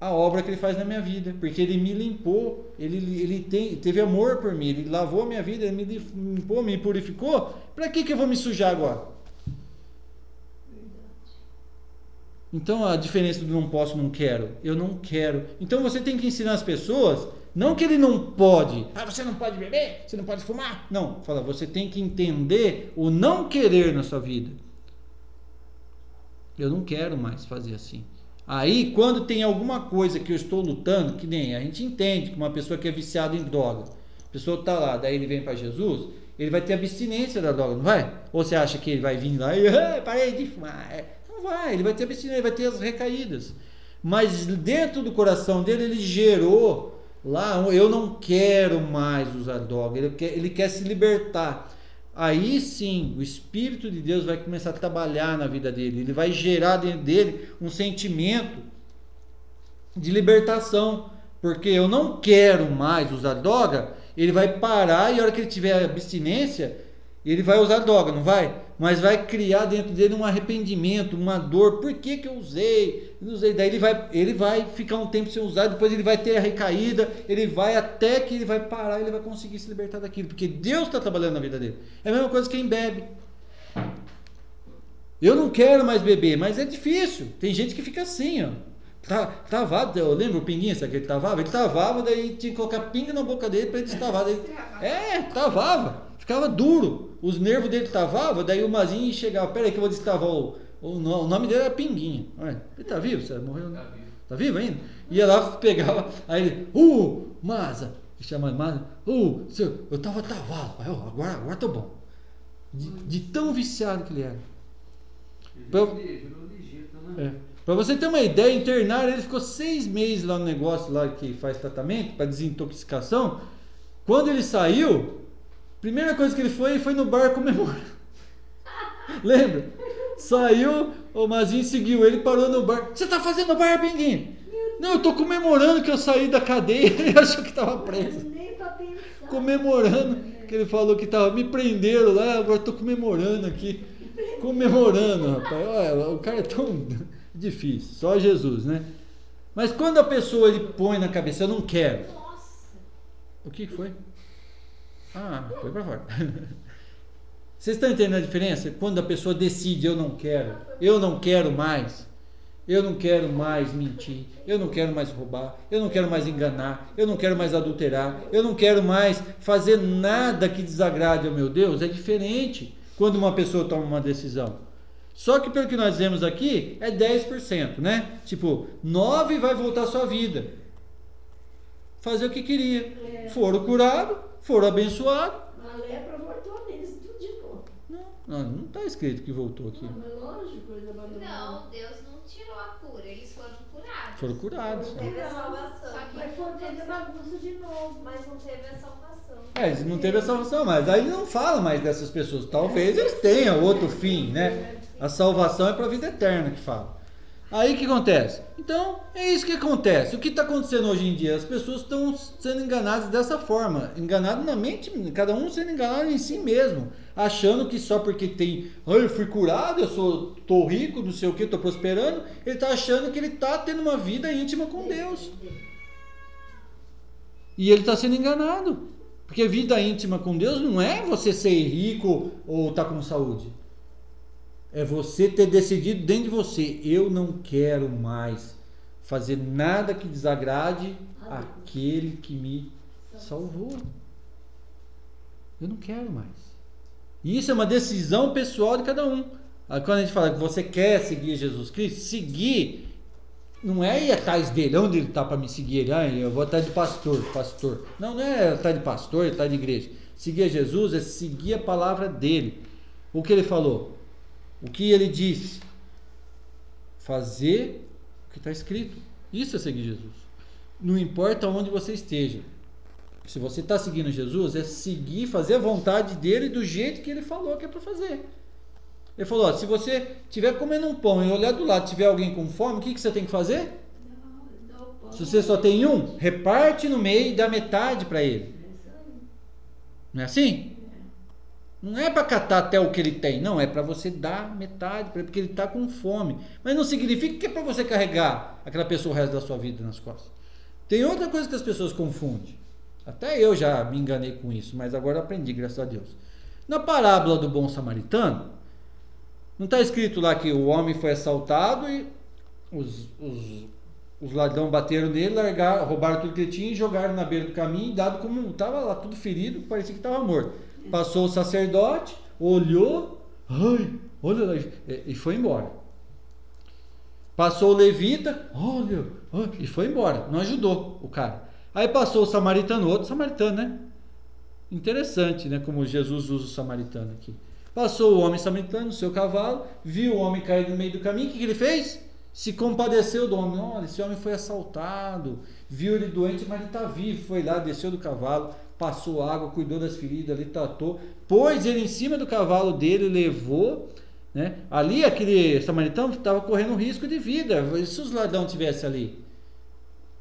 a obra que ele faz na minha vida, porque ele me limpou, ele, ele tem, teve amor por mim, ele lavou a minha vida, ele me limpou, me purificou. Para que, que eu vou me sujar agora? Então a diferença do não posso, não quero. Eu não quero. Então você tem que ensinar as pessoas, não que ele não pode. Ah, você não pode beber, você não pode fumar. Não, fala, você tem que entender o não querer na sua vida. Eu não quero mais fazer assim. Aí, quando tem alguma coisa que eu estou lutando, que nem a gente entende que uma pessoa que é viciada em droga, a pessoa está lá, daí ele vem para Jesus, ele vai ter abstinência da droga, não vai? Ou você acha que ele vai vir lá e ah, parei de fumar? Vai, ele vai ter abstinência, vai ter as recaídas. Mas dentro do coração dele, ele gerou lá, eu não quero mais usar droga, ele quer, ele quer se libertar aí sim o Espírito de Deus vai começar a trabalhar na vida dele. Ele vai gerar dentro dele um sentimento de libertação. Porque eu não quero mais usar droga, ele vai parar e a hora que ele tiver abstinência, ele vai usar droga, não vai? Mas vai criar dentro dele um arrependimento, uma dor. Por que, que eu usei? Eu usei. Daí ele vai, ele vai ficar um tempo sem usar, depois ele vai ter a recaída, ele vai até que ele vai parar, ele vai conseguir se libertar daquilo, porque Deus está trabalhando na vida dele. É a mesma coisa que quem bebe. Eu não quero mais beber, mas é difícil. Tem gente que fica assim, ó. Tá, tavava, eu lembro o pinguinho, sabe que ele tavava? Ele tavava, daí tinha que colocar pinga na boca dele para ele destavar. Daí, é, tavava. Ficava duro. Os nervos dele travavam, daí o Mazinho chegava, peraí que eu vou destravar o, o, o nome dele era Pinguinha. Ele tá vivo? Você morreu? Tá vivo. Tá vivo ainda? Ia lá, pegava, aí ele, uh, Maza, chamando Maza, uh, seu, eu tava travado, agora, agora tô bom. De, de, tão viciado que ele era. Pra, é, pra você ter uma ideia, internaram, ele ficou seis meses lá no negócio lá que faz tratamento para desintoxicação. Quando ele saiu, Primeira coisa que ele foi, foi no bar comemorar. Lembra? Saiu, o Mazinho seguiu ele, parou no bar. Você tá fazendo bar, Pinguinho? Não, eu tô comemorando que eu saí da cadeia. Ele achou que tava preso. Comemorando que ele falou que tava me prenderam lá, agora tô comemorando aqui. Comemorando, rapaz. Olha, o cara é tão difícil. Só Jesus, né? Mas quando a pessoa ele põe na cabeça, eu não quero. O que foi? Ah, foi para fora. Vocês estão entendendo a diferença? Quando a pessoa decide, eu não quero, eu não quero mais, eu não quero mais mentir, eu não quero mais roubar, eu não quero mais enganar, eu não quero mais adulterar, eu não quero mais fazer nada que desagrade ao meu Deus, é diferente quando uma pessoa toma uma decisão. Só que pelo que nós vemos aqui, é 10%, né? Tipo, 9 vai voltar à sua vida. Fazer o que queria. É. Foram curados, foram abençoados. A lepra voltou neles tudo de novo. Não, não está escrito que voltou aqui. Não, mas lógico, eles abandonaram. Não, Deus não tirou a cura, eles foram curados. Foram curados. Não teve a salvação. Mas foi teve a bagunça de novo. Mas não teve a salvação. É, não teve a salvação, mas aí não fala mais dessas pessoas. Talvez eles tenham outro fim, né? A salvação é para a vida eterna que fala. Aí o que acontece? Então, é isso que acontece. O que está acontecendo hoje em dia? As pessoas estão sendo enganadas dessa forma. Enganadas na mente, cada um sendo enganado em si mesmo. Achando que só porque tem, ah, eu fui curado, eu sou, tô rico, não sei o que, tô prosperando, ele está achando que ele está tendo uma vida íntima com Deus. E ele está sendo enganado. Porque vida íntima com Deus não é você ser rico ou estar tá com saúde. É você ter decidido dentro de você, eu não quero mais fazer nada que desagrade aquele que me salvou. Eu não quero mais. E isso é uma decisão pessoal de cada um. Quando a gente fala que você quer seguir Jesus Cristo, seguir não é ir atrás dele, onde ele está para me seguir? Ele, ah, eu vou atrás de pastor, pastor. Não, não é atrás de pastor, atrás de igreja. Seguir Jesus é seguir a palavra dele. O que ele falou? O que ele disse? Fazer o que está escrito. Isso é seguir Jesus. Não importa onde você esteja. Se você está seguindo Jesus, é seguir, fazer a vontade dele do jeito que ele falou que é para fazer. Ele falou: ó, se você estiver comendo um pão e olhar do lado tiver alguém com fome, o que, que você tem que fazer? Se você só tem um, reparte no meio e dá metade para ele. Não é assim? Não é para catar até o que ele tem, não, é para você dar metade porque ele está com fome. Mas não significa que é para você carregar aquela pessoa o resto da sua vida nas costas. Tem outra coisa que as pessoas confundem. Até eu já me enganei com isso, mas agora aprendi, graças a Deus. Na parábola do bom samaritano, não está escrito lá que o homem foi assaltado e os, os, os ladrões bateram nele, largaram, roubaram tudo que ele tinha e jogaram na beira do caminho, dado como estava lá tudo ferido, parecia que estava morto. Passou o sacerdote, olhou, ai, olha lá, e foi embora. Passou o levita, olha, e foi embora. Não ajudou o cara. Aí passou o samaritano, outro samaritano, né? Interessante, né? Como Jesus usa o samaritano aqui. Passou o homem samaritano no seu cavalo, viu o homem cair no meio do caminho, o que, que ele fez? Se compadeceu do homem. Olha, esse homem foi assaltado, viu ele doente, mas ele está vivo. Foi lá, desceu do cavalo, passou água, cuidou das feridas, ali tratou, pôs ele em cima do cavalo dele, levou. Né? Ali, aquele samaritano estava correndo risco de vida. E se os ladrões estivessem ali?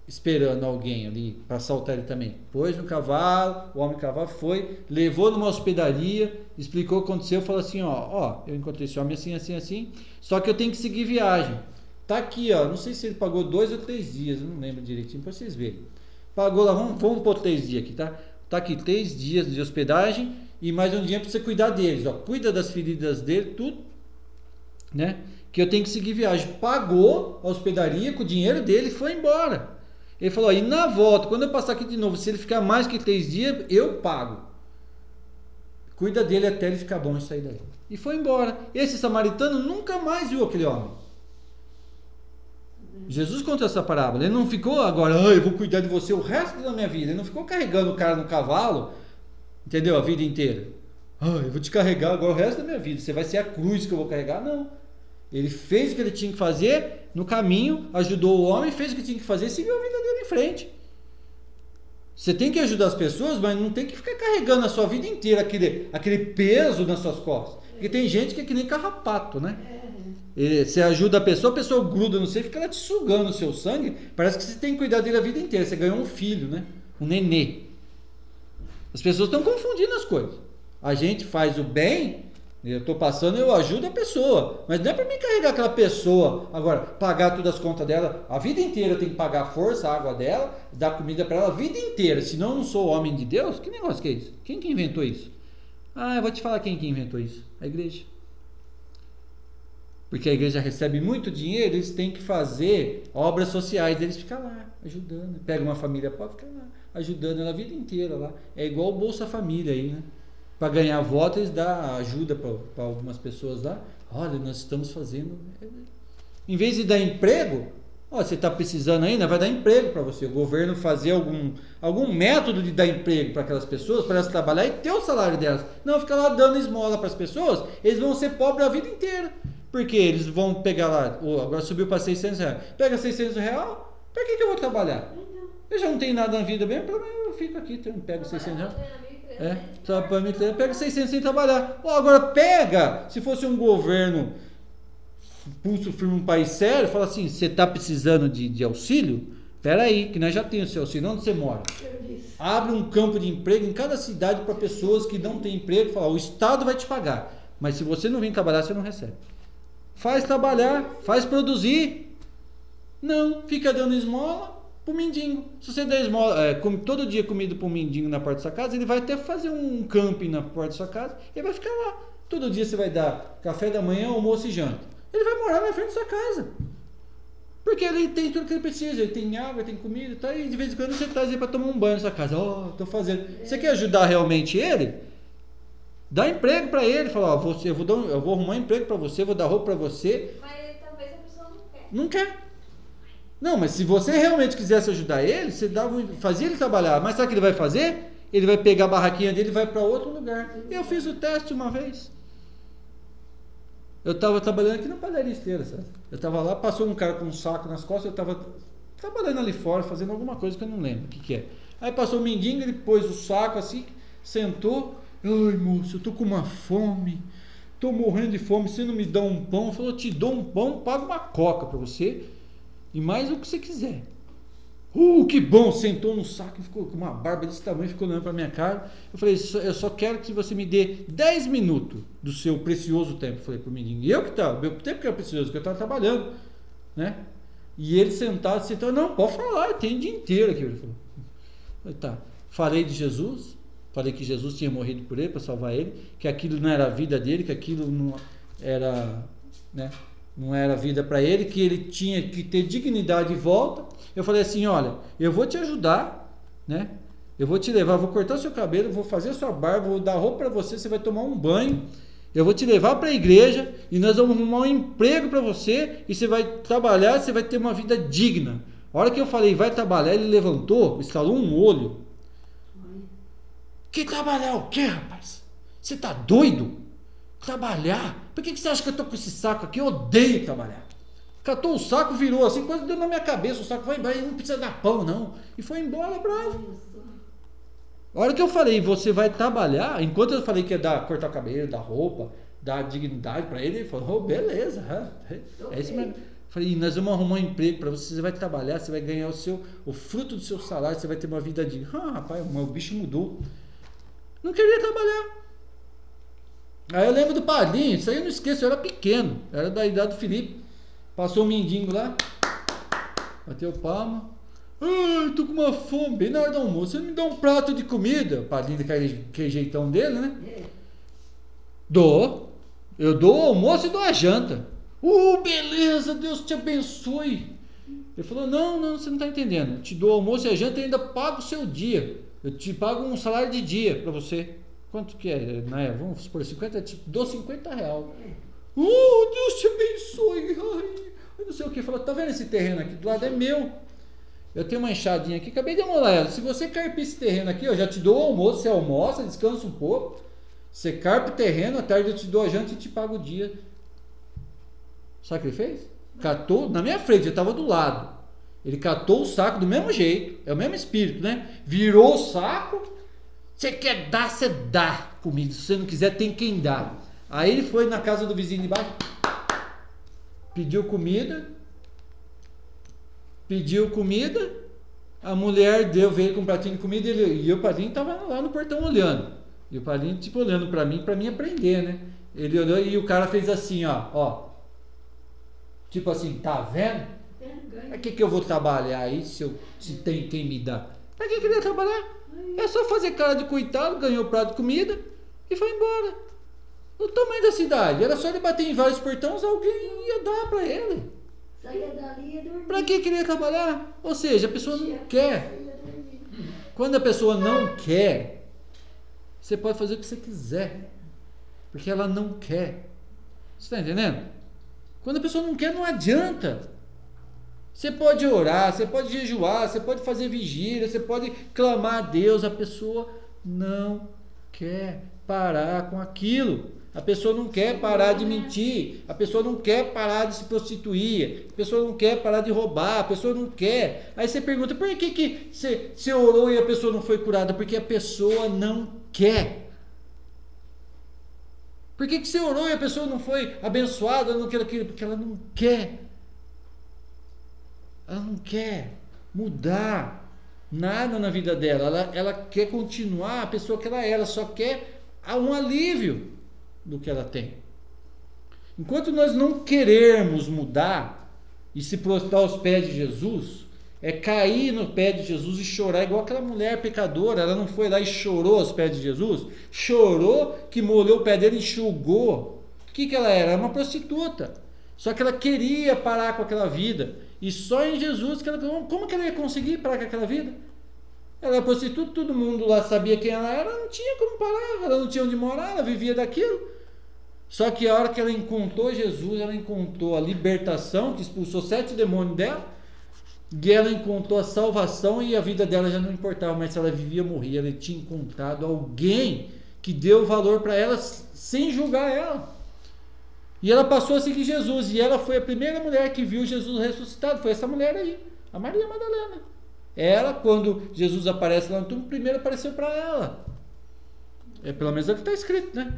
esperando alguém ali para assaltar ele também. Pôs no cavalo, o homem cavalo foi, levou numa hospedaria, explicou o que aconteceu, falou assim, ó, ó, eu encontrei esse homem assim, assim, assim, só que eu tenho que seguir viagem. Tá aqui, ó, não sei se ele pagou dois ou três dias, não lembro direitinho, para vocês verem. Pagou lá, vamos, vamos pôr três dias aqui, tá? Tá aqui três dias de hospedagem e mais um dia para você cuidar deles, ó, cuida das feridas dele, tudo, né? Que eu tenho que seguir viagem. Pagou a hospedaria com o dinheiro dele e foi embora. Ele falou: e na volta, quando eu passar aqui de novo, se ele ficar mais que três dias, eu pago. Cuida dele até ele ficar bom e sair daí. E foi embora. Esse samaritano nunca mais viu aquele homem. Jesus contou essa parábola. Ele não ficou agora, ah, eu vou cuidar de você o resto da minha vida. Ele não ficou carregando o cara no cavalo, entendeu? A vida inteira. Ah, eu vou te carregar agora o resto da minha vida. Você vai ser a cruz que eu vou carregar? Não. Ele fez o que ele tinha que fazer no caminho, ajudou o homem, fez o que tinha que fazer e seguiu a vida dele em frente. Você tem que ajudar as pessoas, mas não tem que ficar carregando a sua vida inteira aquele, aquele peso nas suas costas. Porque tem gente que é que nem carrapato, né? Você ajuda a pessoa, a pessoa gruda no e fica lá te sugando o seu sangue. Parece que você tem que cuidar dele a vida inteira. Você ganhou um filho, né? Um nenê. As pessoas estão confundindo as coisas. A gente faz o bem eu estou passando, eu ajudo a pessoa. Mas não é para mim carregar aquela pessoa. Agora, pagar todas as contas dela. A vida inteira eu tenho que pagar a força, a água dela, dar comida para ela a vida inteira. Senão eu não sou homem de Deus. Que negócio que é isso? Quem que inventou isso? Ah, eu vou te falar quem que inventou isso. A igreja. Porque a igreja recebe muito dinheiro, eles têm que fazer obras sociais. Eles ficam lá, ajudando. Pega uma família pobre, fica lá, ajudando ela a vida inteira lá. É igual o Bolsa Família aí, né? para ganhar voto, eles dão ajuda para algumas pessoas lá. Olha, nós estamos fazendo. Em vez de dar emprego, ó, você está precisando ainda, vai dar emprego para você. O governo fazer algum, algum método de dar emprego para aquelas pessoas, para elas trabalhar e ter o salário delas. Não ficar lá dando esmola para as pessoas, eles vão ser pobres a vida inteira. Porque eles vão pegar lá, oh, agora subiu para 600 reais. Pega 600 reais, para que, que eu vou trabalhar? Eu já não tenho nada na vida bem, eu fico aqui, pego 600 reais. É, para mim, pega 600 sem trabalhar. Oh, agora pega, se fosse um governo pulso firme, um país sério, fala assim, você está precisando de, de auxílio? Espera aí, que nós já temos seu auxílio. Onde você mora? Abre um campo de emprego em cada cidade para pessoas que não têm emprego. Fala, o Estado vai te pagar. Mas se você não vem trabalhar, você não recebe. Faz trabalhar, faz produzir. Não, fica dando esmola pro mendigo. Se você der esmola, é, come, todo dia comida pro mendigo na porta da sua casa, ele vai até fazer um camping na porta da sua casa e vai ficar lá. Todo dia você vai dar café da manhã, almoço e janta. Ele vai morar na frente da sua casa. Porque ele tem tudo que ele precisa, ele tem água, tem comida, tá? e de vez em quando você traz ele para tomar um banho na sua casa. Ó, oh, tô fazendo. Você quer ajudar realmente ele? Dá emprego para ele, fala, ó, você, eu, vou dar, eu vou arrumar um emprego para você, vou dar roupa para você. Mas talvez a pessoa não quer. Não quer. Não, mas se você realmente quisesse ajudar ele, você dava, fazia ele trabalhar. Mas sabe o que ele vai fazer? Ele vai pegar a barraquinha dele e vai para outro lugar. Eu fiz o teste uma vez. Eu estava trabalhando aqui na padaria esteira, sabe? Eu estava lá, passou um cara com um saco nas costas, eu estava trabalhando ali fora, fazendo alguma coisa que eu não lembro o que, que é. Aí passou o mendigo, ele pôs o saco assim, sentou. Ai, moço, eu tô com uma fome. Tô morrendo de fome, você não me dá um pão? Falou, te dou um pão, pago uma coca para você e mais o que você quiser. Uh, que bom! Sentou no saco, ficou com uma barba desse tamanho, ficou olhando para minha cara. Eu falei, eu só quero que você me dê 10 minutos do seu precioso tempo. Falei para o menino, e eu que estava, meu tempo que era precioso, que eu estava trabalhando, né? E ele sentado, sentou, não, pode falar, tem o dia inteiro aqui. Ele falou, tá. Falei de Jesus, falei que Jesus tinha morrido por ele, para salvar ele, que aquilo não era a vida dele, que aquilo não era, né? não era vida para ele, que ele tinha que ter dignidade de volta. Eu falei assim: olha, eu vou te ajudar, né? Eu vou te levar, vou cortar seu cabelo, vou fazer sua barba, vou dar roupa para você, você vai tomar um banho. Eu vou te levar para a igreja e nós vamos arrumar um emprego para você e você vai trabalhar, você vai ter uma vida digna. A hora que eu falei vai trabalhar, ele levantou, estalou um olho. Que trabalhar o quê, rapaz? Você tá doido? Trabalhar? Por que, que você acha que eu tô com esse saco aqui? Eu odeio trabalhar. Catou o saco, virou assim, quase deu na minha cabeça. O saco vai embora, não precisa dar pão, não. E foi embora, bravo. A hora que eu falei, você vai trabalhar, enquanto eu falei que ia dar, cortar o cabelo, dar roupa, dar dignidade para ele, ele falou, oh, beleza, é, é isso mesmo. Falei, nós vamos arrumar um emprego para você, você vai trabalhar, você vai ganhar o seu, o fruto do seu salário, você vai ter uma vida digna. Ah, rapaz, o bicho mudou. Não queria trabalhar. Aí eu lembro do padrinho, isso aí eu não esqueço, eu era pequeno, era da idade do Felipe. Passou o um mendigo lá, bateu palma. Ai, tô com uma fome, bem na hora do almoço. Você me dá um prato de comida? O padrinho daquele que jeitão dele, né? Dou. Eu dou o almoço e dou a janta. Uh, beleza, Deus te abençoe. Ele falou: Não, não, você não está entendendo. Eu te dou almoço e a janta e ainda pago o seu dia. Eu te pago um salário de dia para você. Quanto que é, né? Vamos supor, 50, tipo, dou 50 real. Oh, Deus te abençoe. Ai, eu não sei o que. Falou, tá vendo esse terreno aqui do lado? É meu. Eu tenho uma enxadinha aqui, acabei de amolar ela. Se você carpir esse terreno aqui, eu já te dou o almoço, você almoça, descansa um pouco. Você carpa o terreno, à tarde eu te dou a janta e te pago o dia. Sabe o que ele fez? Catou na minha frente, eu estava do lado. Ele catou o saco do mesmo jeito, é o mesmo espírito, né? Virou o saco, você quer dar, você dá comida. Se você não quiser, tem quem dá. Aí ele foi na casa do vizinho de baixo, pediu comida, pediu comida, a mulher deu, veio com um pratinho de comida ele, e o padrinho estava lá no portão olhando. E o padrinho, tipo, olhando para mim, para mim aprender, né? Ele olhou e o cara fez assim, ó, ó. Tipo assim, tá vendo? Pra que, que eu vou trabalhar aí se, eu, se tem quem me dá? Pra que, que ele ia trabalhar? É só fazer cara de coitado, ganhou o prato de comida e foi embora. O tamanho da cidade, era só ele bater em vários portões, alguém ia dar para ele. Saía dali e. Para que queria trabalhar? Ou seja, a pessoa não quer. Quando a pessoa não quer, você pode fazer o que você quiser. Porque ela não quer. Você está entendendo? Quando a pessoa não quer, não adianta. Você pode orar, você pode jejuar, você pode fazer vigília, você pode clamar a Deus, a pessoa não quer parar com aquilo. A pessoa não quer parar de mentir, a pessoa não quer parar de se prostituir, a pessoa não quer parar de roubar, a pessoa não quer. Aí você pergunta, por que, que você, você orou e a pessoa não foi curada? Porque a pessoa não quer. Por que, que você orou e a pessoa não foi abençoada? Não quer aquilo? Porque ela não quer. Ela não quer mudar nada na vida dela. Ela, ela quer continuar a pessoa que ela é. Ela só quer um alívio do que ela tem. Enquanto nós não queremos mudar e se prostrar aos pés de Jesus, é cair no pé de Jesus e chorar, igual aquela mulher pecadora. Ela não foi lá e chorou aos pés de Jesus? Chorou que molhou o pé dele enxugou. O que, que ela era? Era uma prostituta. Só que ela queria parar com aquela vida. E só em Jesus que ela. Como que ela ia conseguir parar com aquela vida? Ela era prostituta, todo mundo lá sabia quem ela era, não tinha como parar, ela não tinha onde morar, ela vivia daquilo. Só que a hora que ela encontrou Jesus, ela encontrou a libertação, que expulsou sete demônios dela, e ela encontrou a salvação e a vida dela já não importava mais se ela vivia ou morria. Ela tinha encontrado alguém que deu valor para ela sem julgar ela. E ela passou a seguir Jesus. E ela foi a primeira mulher que viu Jesus ressuscitado. Foi essa mulher aí, a Maria Madalena. Ela, quando Jesus aparece lá no túmulo, primeiro apareceu para ela. É pelo menos é o que está escrito, né?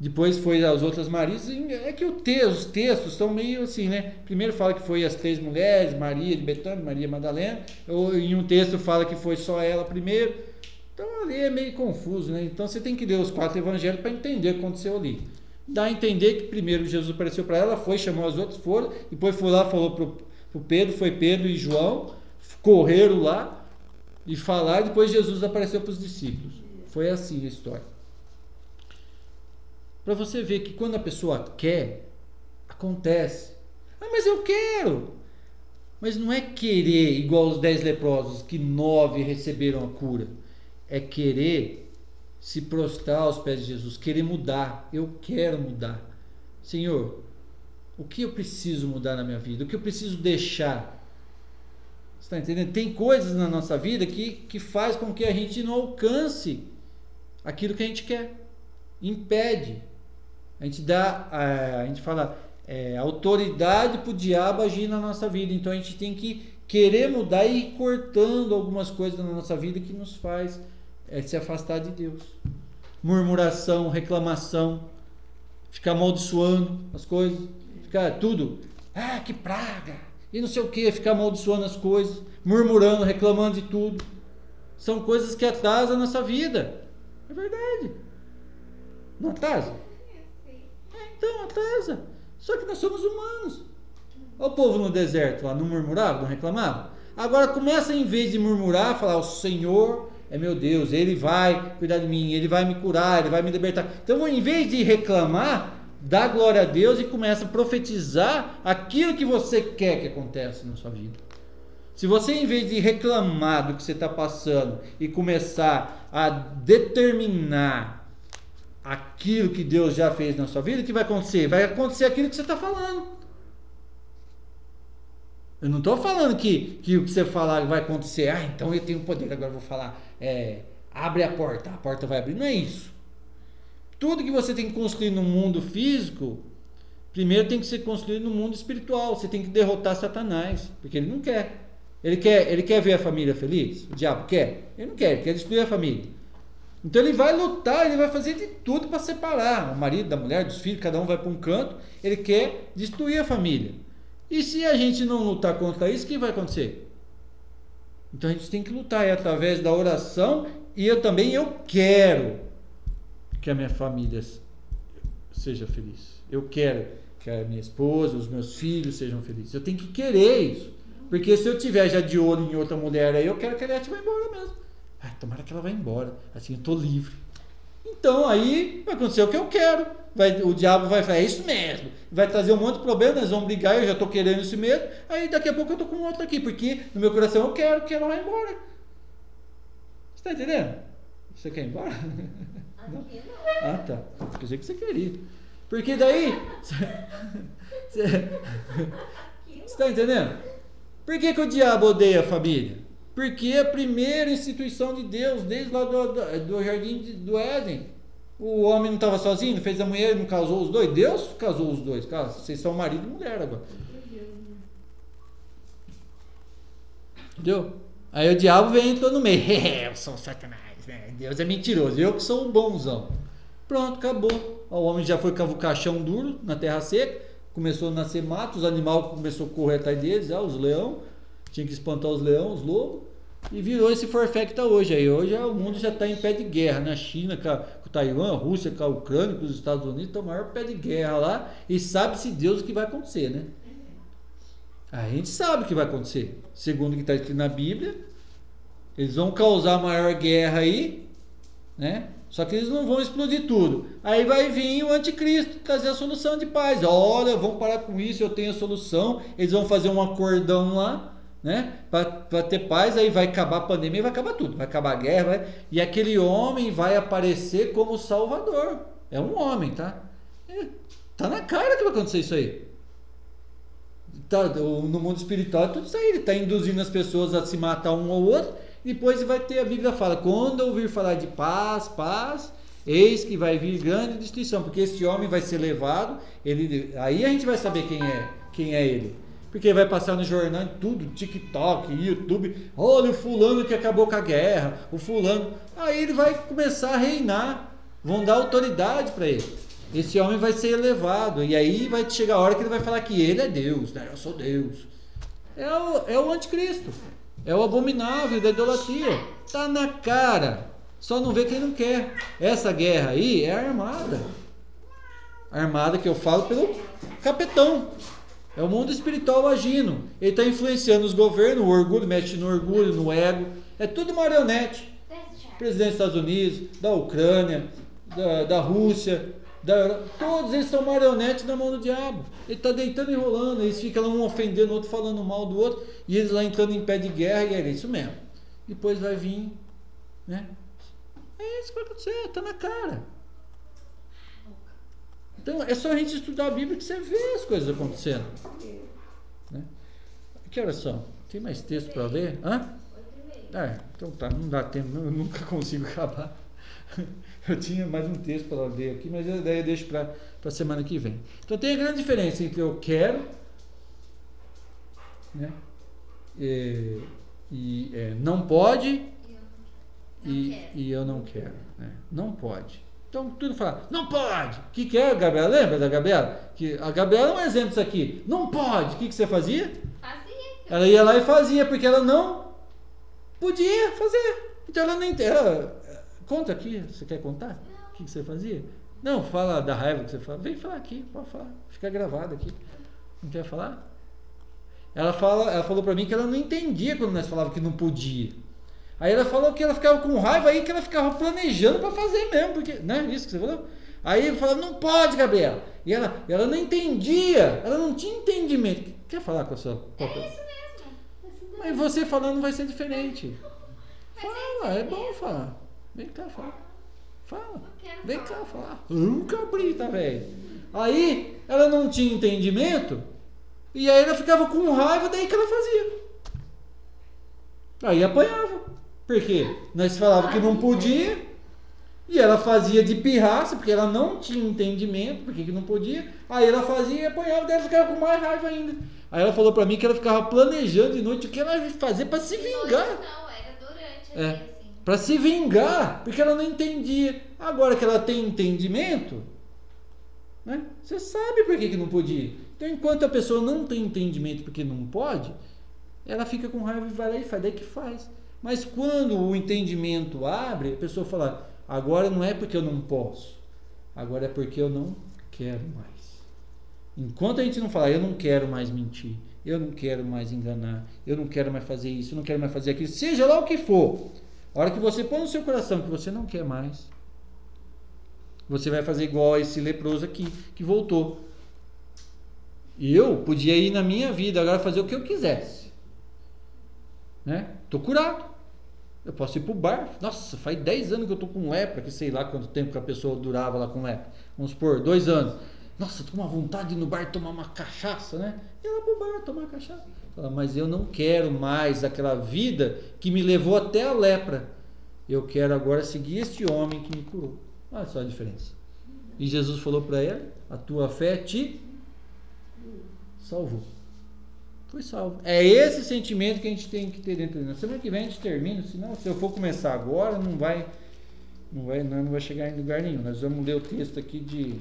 Depois foi as outras Marias. É que o te, os textos são meio assim, né? Primeiro fala que foi as três mulheres, Maria de Betânia, Maria Madalena. Ou em um texto fala que foi só ela primeiro. Então ali é meio confuso, né? Então você tem que ler os quatro evangelhos para entender o que aconteceu ali. Dá a entender que primeiro Jesus apareceu para ela, foi, chamou as outras, foram, depois foi lá, falou para o Pedro, foi Pedro e João, correram lá e falaram, depois Jesus apareceu para os discípulos. Foi assim a história. Para você ver que quando a pessoa quer, acontece. Ah, mas eu quero. Mas não é querer igual os dez leprosos, que nove receberam a cura. É querer se prostrar aos pés de Jesus, querer mudar. Eu quero mudar. Senhor, o que eu preciso mudar na minha vida? O que eu preciso deixar? Você está entendendo? Tem coisas na nossa vida que, que faz com que a gente não alcance aquilo que a gente quer. Impede. A gente dá, a gente fala, é, autoridade para o diabo agir na nossa vida. Então a gente tem que querer mudar e ir cortando algumas coisas na nossa vida que nos faz é, se afastar de Deus. Murmuração, reclamação, ficar amaldiçoando as coisas, ficar tudo. Ah, que praga! E não sei o que, ficar amaldiçoando as coisas, murmurando, reclamando de tudo. São coisas que atrasam a nossa vida. É verdade. Não atrasa? Então, atrasa. Só que nós somos humanos. Olha o povo no deserto lá, não murmurava, não reclamava? Agora começa, em vez de murmurar, falar: O Senhor é meu Deus, Ele vai cuidar de mim, Ele vai me curar, Ele vai me libertar. Então, em vez de reclamar, dá glória a Deus e começa a profetizar aquilo que você quer que aconteça na sua vida. Se você, em vez de reclamar do que você está passando e começar a determinar aquilo que Deus já fez na sua vida, o que vai acontecer? Vai acontecer aquilo que você está falando. Eu não estou falando que, que o que você falar vai acontecer. Ah, então eu tenho poder, agora eu vou falar. É, abre a porta, a porta vai abrir. Não é isso. Tudo que você tem que construir no mundo físico, primeiro tem que ser construído no mundo espiritual. Você tem que derrotar Satanás, porque ele não quer. Ele quer, ele quer ver a família feliz? O diabo quer? Ele não quer, ele quer destruir a família. Então ele vai lutar, ele vai fazer de tudo para separar o marido da mulher, dos filhos, cada um vai para um canto, ele quer destruir a família. E se a gente não lutar contra isso, o que vai acontecer? Então a gente tem que lutar é através da oração e eu também eu quero que a minha família seja feliz. Eu quero que a minha esposa, os meus filhos sejam felizes. Eu tenho que querer isso. Porque se eu tiver já de olho em outra mulher aí, eu quero que a Eliette vá embora mesmo. Ah, tomara que ela vá embora. Assim, eu estou livre. Então aí vai acontecer o que eu quero. Vai, o diabo vai falar, é isso mesmo. Vai trazer um monte de problema, nós vamos brigar, eu já estou querendo isso mesmo. Aí daqui a pouco eu estou com outro aqui, porque no meu coração eu quero que ela vá embora. Você está entendendo? Você quer ir embora? Não. Ah, tá. Eu pensei que você queria. Porque daí. Você está entendendo? Por que, que o diabo odeia a família? Porque é a primeira instituição de Deus, desde lá do, do, do jardim de, do Éden. O homem não estava sozinho, fez a mulher, não casou os dois. Deus casou os dois. Cara, vocês são marido e mulher agora. Entendeu? Aí o diabo vem e entrou no meio. eu sou Satanás, né? Deus é mentiroso. Eu que sou o bonzão. Pronto, acabou. O homem já foi com o caixão duro na terra seca. Começou a nascer mato, os animais começaram a correr atrás deles, já, os leão. Tinha que espantar os leões, os lobos. E virou esse forfé que está hoje. Aí hoje o mundo já está em pé de guerra. Na China, com, Taiwan, a Rússia, com a Ucrânia, com os Estados Unidos, estão o maior pé de guerra lá. E sabe-se Deus o que vai acontecer, né? A gente sabe o que vai acontecer. Segundo o que está escrito na Bíblia, eles vão causar a maior guerra aí, né? Só que eles não vão explodir tudo. Aí vai vir o anticristo trazer a solução de paz. Olha, vamos parar com isso, eu tenho a solução. Eles vão fazer um acordão lá, né? Para ter paz, aí vai acabar a pandemia, vai acabar tudo. Vai acabar a guerra, vai... e aquele homem vai aparecer como salvador. É um homem, tá? É, tá na cara que vai acontecer isso aí. Tá, no mundo espiritual é tudo isso aí. Ele está induzindo as pessoas a se matar um ou outro depois vai ter a Bíblia fala: quando ouvir falar de paz, paz, eis que vai vir grande destruição, porque este homem vai ser levado. Ele, aí a gente vai saber quem é, quem é ele. Porque vai passar no jornal tudo, TikTok, YouTube. Olha o fulano que acabou com a guerra, o fulano. Aí ele vai começar a reinar. Vão dar autoridade para ele. Esse homem vai ser elevado. E aí vai chegar a hora que ele vai falar que ele é Deus, né? Eu sou Deus. É o, é o anticristo. É o abominável da idolatria. Tá na cara. Só não vê quem não quer. Essa guerra aí é armada. Armada que eu falo pelo capetão. É o mundo espiritual agindo. Ele está influenciando os governos, o orgulho, mexe no orgulho, no ego. É tudo marionete. Presidente dos Estados Unidos, da Ucrânia, da, da Rússia, da, todos eles são marionetes na mão do diabo. Ele está deitando e rolando, eles ficam um ofendendo o outro, falando mal do outro, e eles lá entrando em pé de guerra, e é isso mesmo. Depois vai vir, né? É isso que vai acontecer, está na cara. Então é só a gente estudar a Bíblia que você vê as coisas acontecendo. Né? Que horas são? Tem mais texto para ler? Hã? É, então tá, não dá tempo, eu nunca consigo acabar. Eu tinha mais um texto para ler aqui, mas daí eu deixo para a semana que vem. Então tem a grande diferença entre eu quero né, e, e é, não pode e, e eu não quero. Né? Não pode. Então tudo fala, não pode. O que, que é, Gabriela? Lembra da Gabriela? Que a Gabriela é um exemplo disso aqui. Não pode. O que, que você fazia? Fazia. Ela ia lá e fazia, porque ela não podia fazer. Então ela nem. Ela, Conta aqui, você quer contar? O que você fazia? Não, fala da raiva que você fala. Vem falar aqui, pode falar. Fica gravado aqui. Não quer falar? Ela, fala, ela falou para mim que ela não entendia quando nós falávamos que não podia. Aí ela falou que ela ficava com raiva aí que ela ficava planejando para fazer mesmo, porque, né? Isso que você falou? Aí eu falava, não pode, Gabriela. E ela, ela não entendia, ela não tinha entendimento. Quer falar com a sua? É isso mesmo. Mas você falando vai ser diferente. Fala, é bom falar. Vem cá, fala. Fala. Vem cá, fala. Um cabrita, velho. Aí ela não tinha entendimento. E aí ela ficava com raiva, daí que ela fazia. Aí apanhava. Por quê? Nós falava que não podia. E ela fazia de pirraça, porque ela não tinha entendimento, porque que não podia. Aí ela fazia e apanhava, daí ela ficava com mais raiva ainda. Aí ela falou para mim que ela ficava planejando de noite o que ela ia fazer para se vingar. Não, era durante. É. Assim para se vingar, porque ela não entendia. Agora que ela tem entendimento, né? Você sabe por que, que não podia. Então, enquanto a pessoa não tem entendimento porque não pode, ela fica com raiva e vai lá e faz, daí que faz. Mas quando o entendimento abre, a pessoa fala: agora não é porque eu não posso, agora é porque eu não quero mais. Enquanto a gente não falar, eu não quero mais mentir, eu não quero mais enganar, eu não quero mais fazer isso, eu não quero mais fazer aquilo, seja lá o que for, a hora que você põe no seu coração que você não quer mais, você vai fazer igual a esse leproso aqui, que voltou. E eu podia ir na minha vida agora fazer o que eu quisesse. Né? Tô curado. Eu posso ir pro bar. Nossa, faz 10 anos que eu tô com lepra, que sei lá quanto tempo que a pessoa durava lá com lepra. Vamos supor, dois aanos. Nossa, tô com uma vontade de ir no bar tomar uma cachaça, né? E lá pro bar tomar cachaça. Fala, mas eu não quero mais aquela vida que me levou até a lepra. Eu quero agora seguir este homem que me curou. Olha só a diferença. E Jesus falou para ele: A tua fé te salvou. Foi salvo. É esse sentimento que a gente tem que ter dentro de nós. Semana que vem a gente termina, senão, se eu for começar agora, não vai, não vai, não vai chegar em lugar nenhum. Nós vamos ler o texto aqui de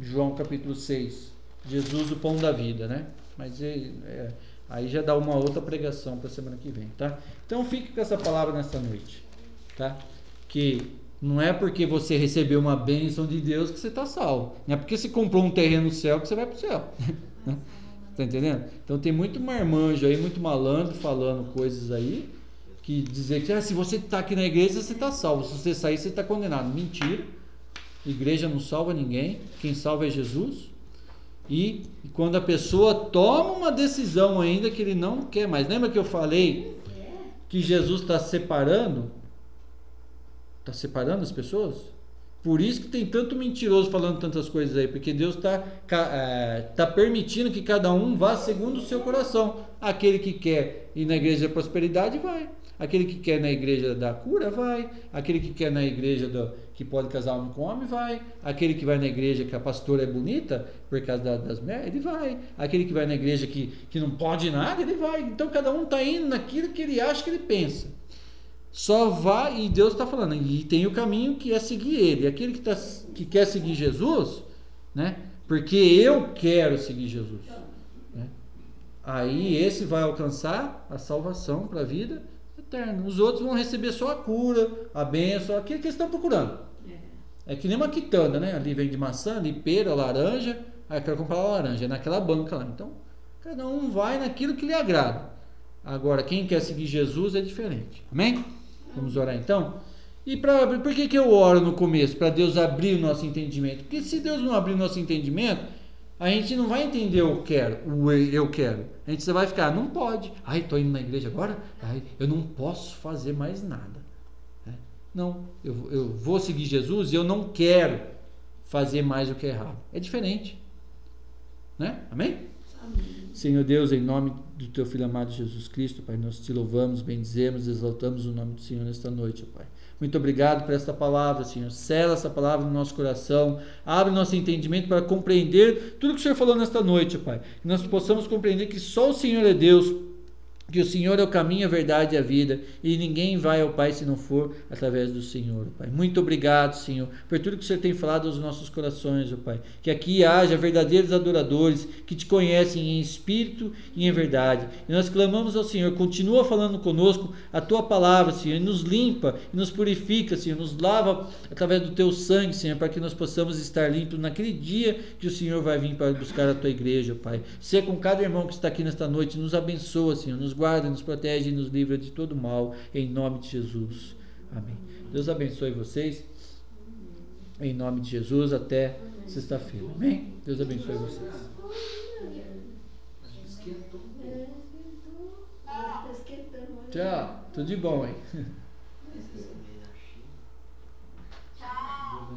João capítulo 6. Jesus, o pão da vida, né? Mas é, é, aí já dá uma outra pregação para semana que vem, tá? Então fique com essa palavra nessa noite, tá? Que não é porque você recebeu uma bênção de Deus que você está salvo. Não é porque você comprou um terreno no céu que você vai para o céu. Tá entendendo? Então tem muito marmanjo aí, muito malandro falando coisas aí que dizer que ah, se você está aqui na igreja, você está salvo. Se você sair, você está condenado. Mentira. Igreja não salva ninguém. Quem salva é Jesus. E, e quando a pessoa toma uma decisão ainda que ele não quer mais. Lembra que eu falei que Jesus está separando? Está separando as pessoas? Por isso que tem tanto mentiroso falando tantas coisas aí, porque Deus está é, tá permitindo que cada um vá segundo o seu coração. Aquele que quer ir na igreja da prosperidade, vai. Aquele que quer na igreja da cura, vai. Aquele que quer na igreja do, que pode casar homem com homem, vai. Aquele que vai na igreja que a pastora é bonita, por causa da, das mulheres, ele vai. Aquele que vai na igreja que, que não pode nada, ele vai. Então cada um está indo naquilo que ele acha que ele pensa. Só vai, e Deus está falando, e tem o caminho que é seguir Ele. Aquele que, tá, que quer seguir Jesus, né? Porque eu quero seguir Jesus. Né? Aí esse vai alcançar a salvação para a vida eterna. Os outros vão receber só a cura, a bênção, aquilo que eles estão procurando. É que nem uma quitanda, né? Ali vem de maçã, ali pera, laranja. Aí eu quero comprar a laranja, é naquela banca lá. Então, cada um vai naquilo que lhe agrada. Agora, quem quer seguir Jesus é diferente. Amém? Vamos orar então? E pra, por que, que eu oro no começo? Para Deus abrir o nosso entendimento. Porque se Deus não abrir o nosso entendimento, a gente não vai entender o quero, o eu quero. A gente só vai ficar, não pode. Ai, estou indo na igreja agora? Ai, eu não posso fazer mais nada. É. Não, eu, eu vou seguir Jesus e eu não quero fazer mais o que é errado. É diferente. Né? Amém? Amém. Senhor Deus, em nome do teu filho amado Jesus Cristo, Pai, nós te louvamos, bendizemos, exaltamos o nome do Senhor nesta noite, Pai. Muito obrigado por esta palavra, Senhor. Sela essa palavra no nosso coração. Abre nosso entendimento para compreender tudo que o Senhor falou nesta noite, Pai. Que nós possamos compreender que só o Senhor é Deus que o Senhor é o caminho, a verdade e a vida, e ninguém vai ao Pai se não for através do Senhor, Pai. Muito obrigado, Senhor, por tudo que o Senhor tem falado aos nossos corações, ó Pai. Que aqui haja verdadeiros adoradores que te conhecem em espírito e em verdade. E nós clamamos ao Senhor, continua falando conosco a tua palavra, Senhor, e nos limpa, e nos purifica, Senhor, nos lava através do teu sangue, Senhor, para que nós possamos estar limpos naquele dia que o Senhor vai vir para buscar a tua igreja, Pai. Seja com cada irmão que está aqui nesta noite, nos abençoa, Senhor, nos guarda, nos protege e nos livra de todo mal, em nome de Jesus. Amém. Deus abençoe vocês. Em nome de Jesus, até sexta-feira. Amém? Deus abençoe vocês. Tchau. Tudo de bom, hein? Tchau.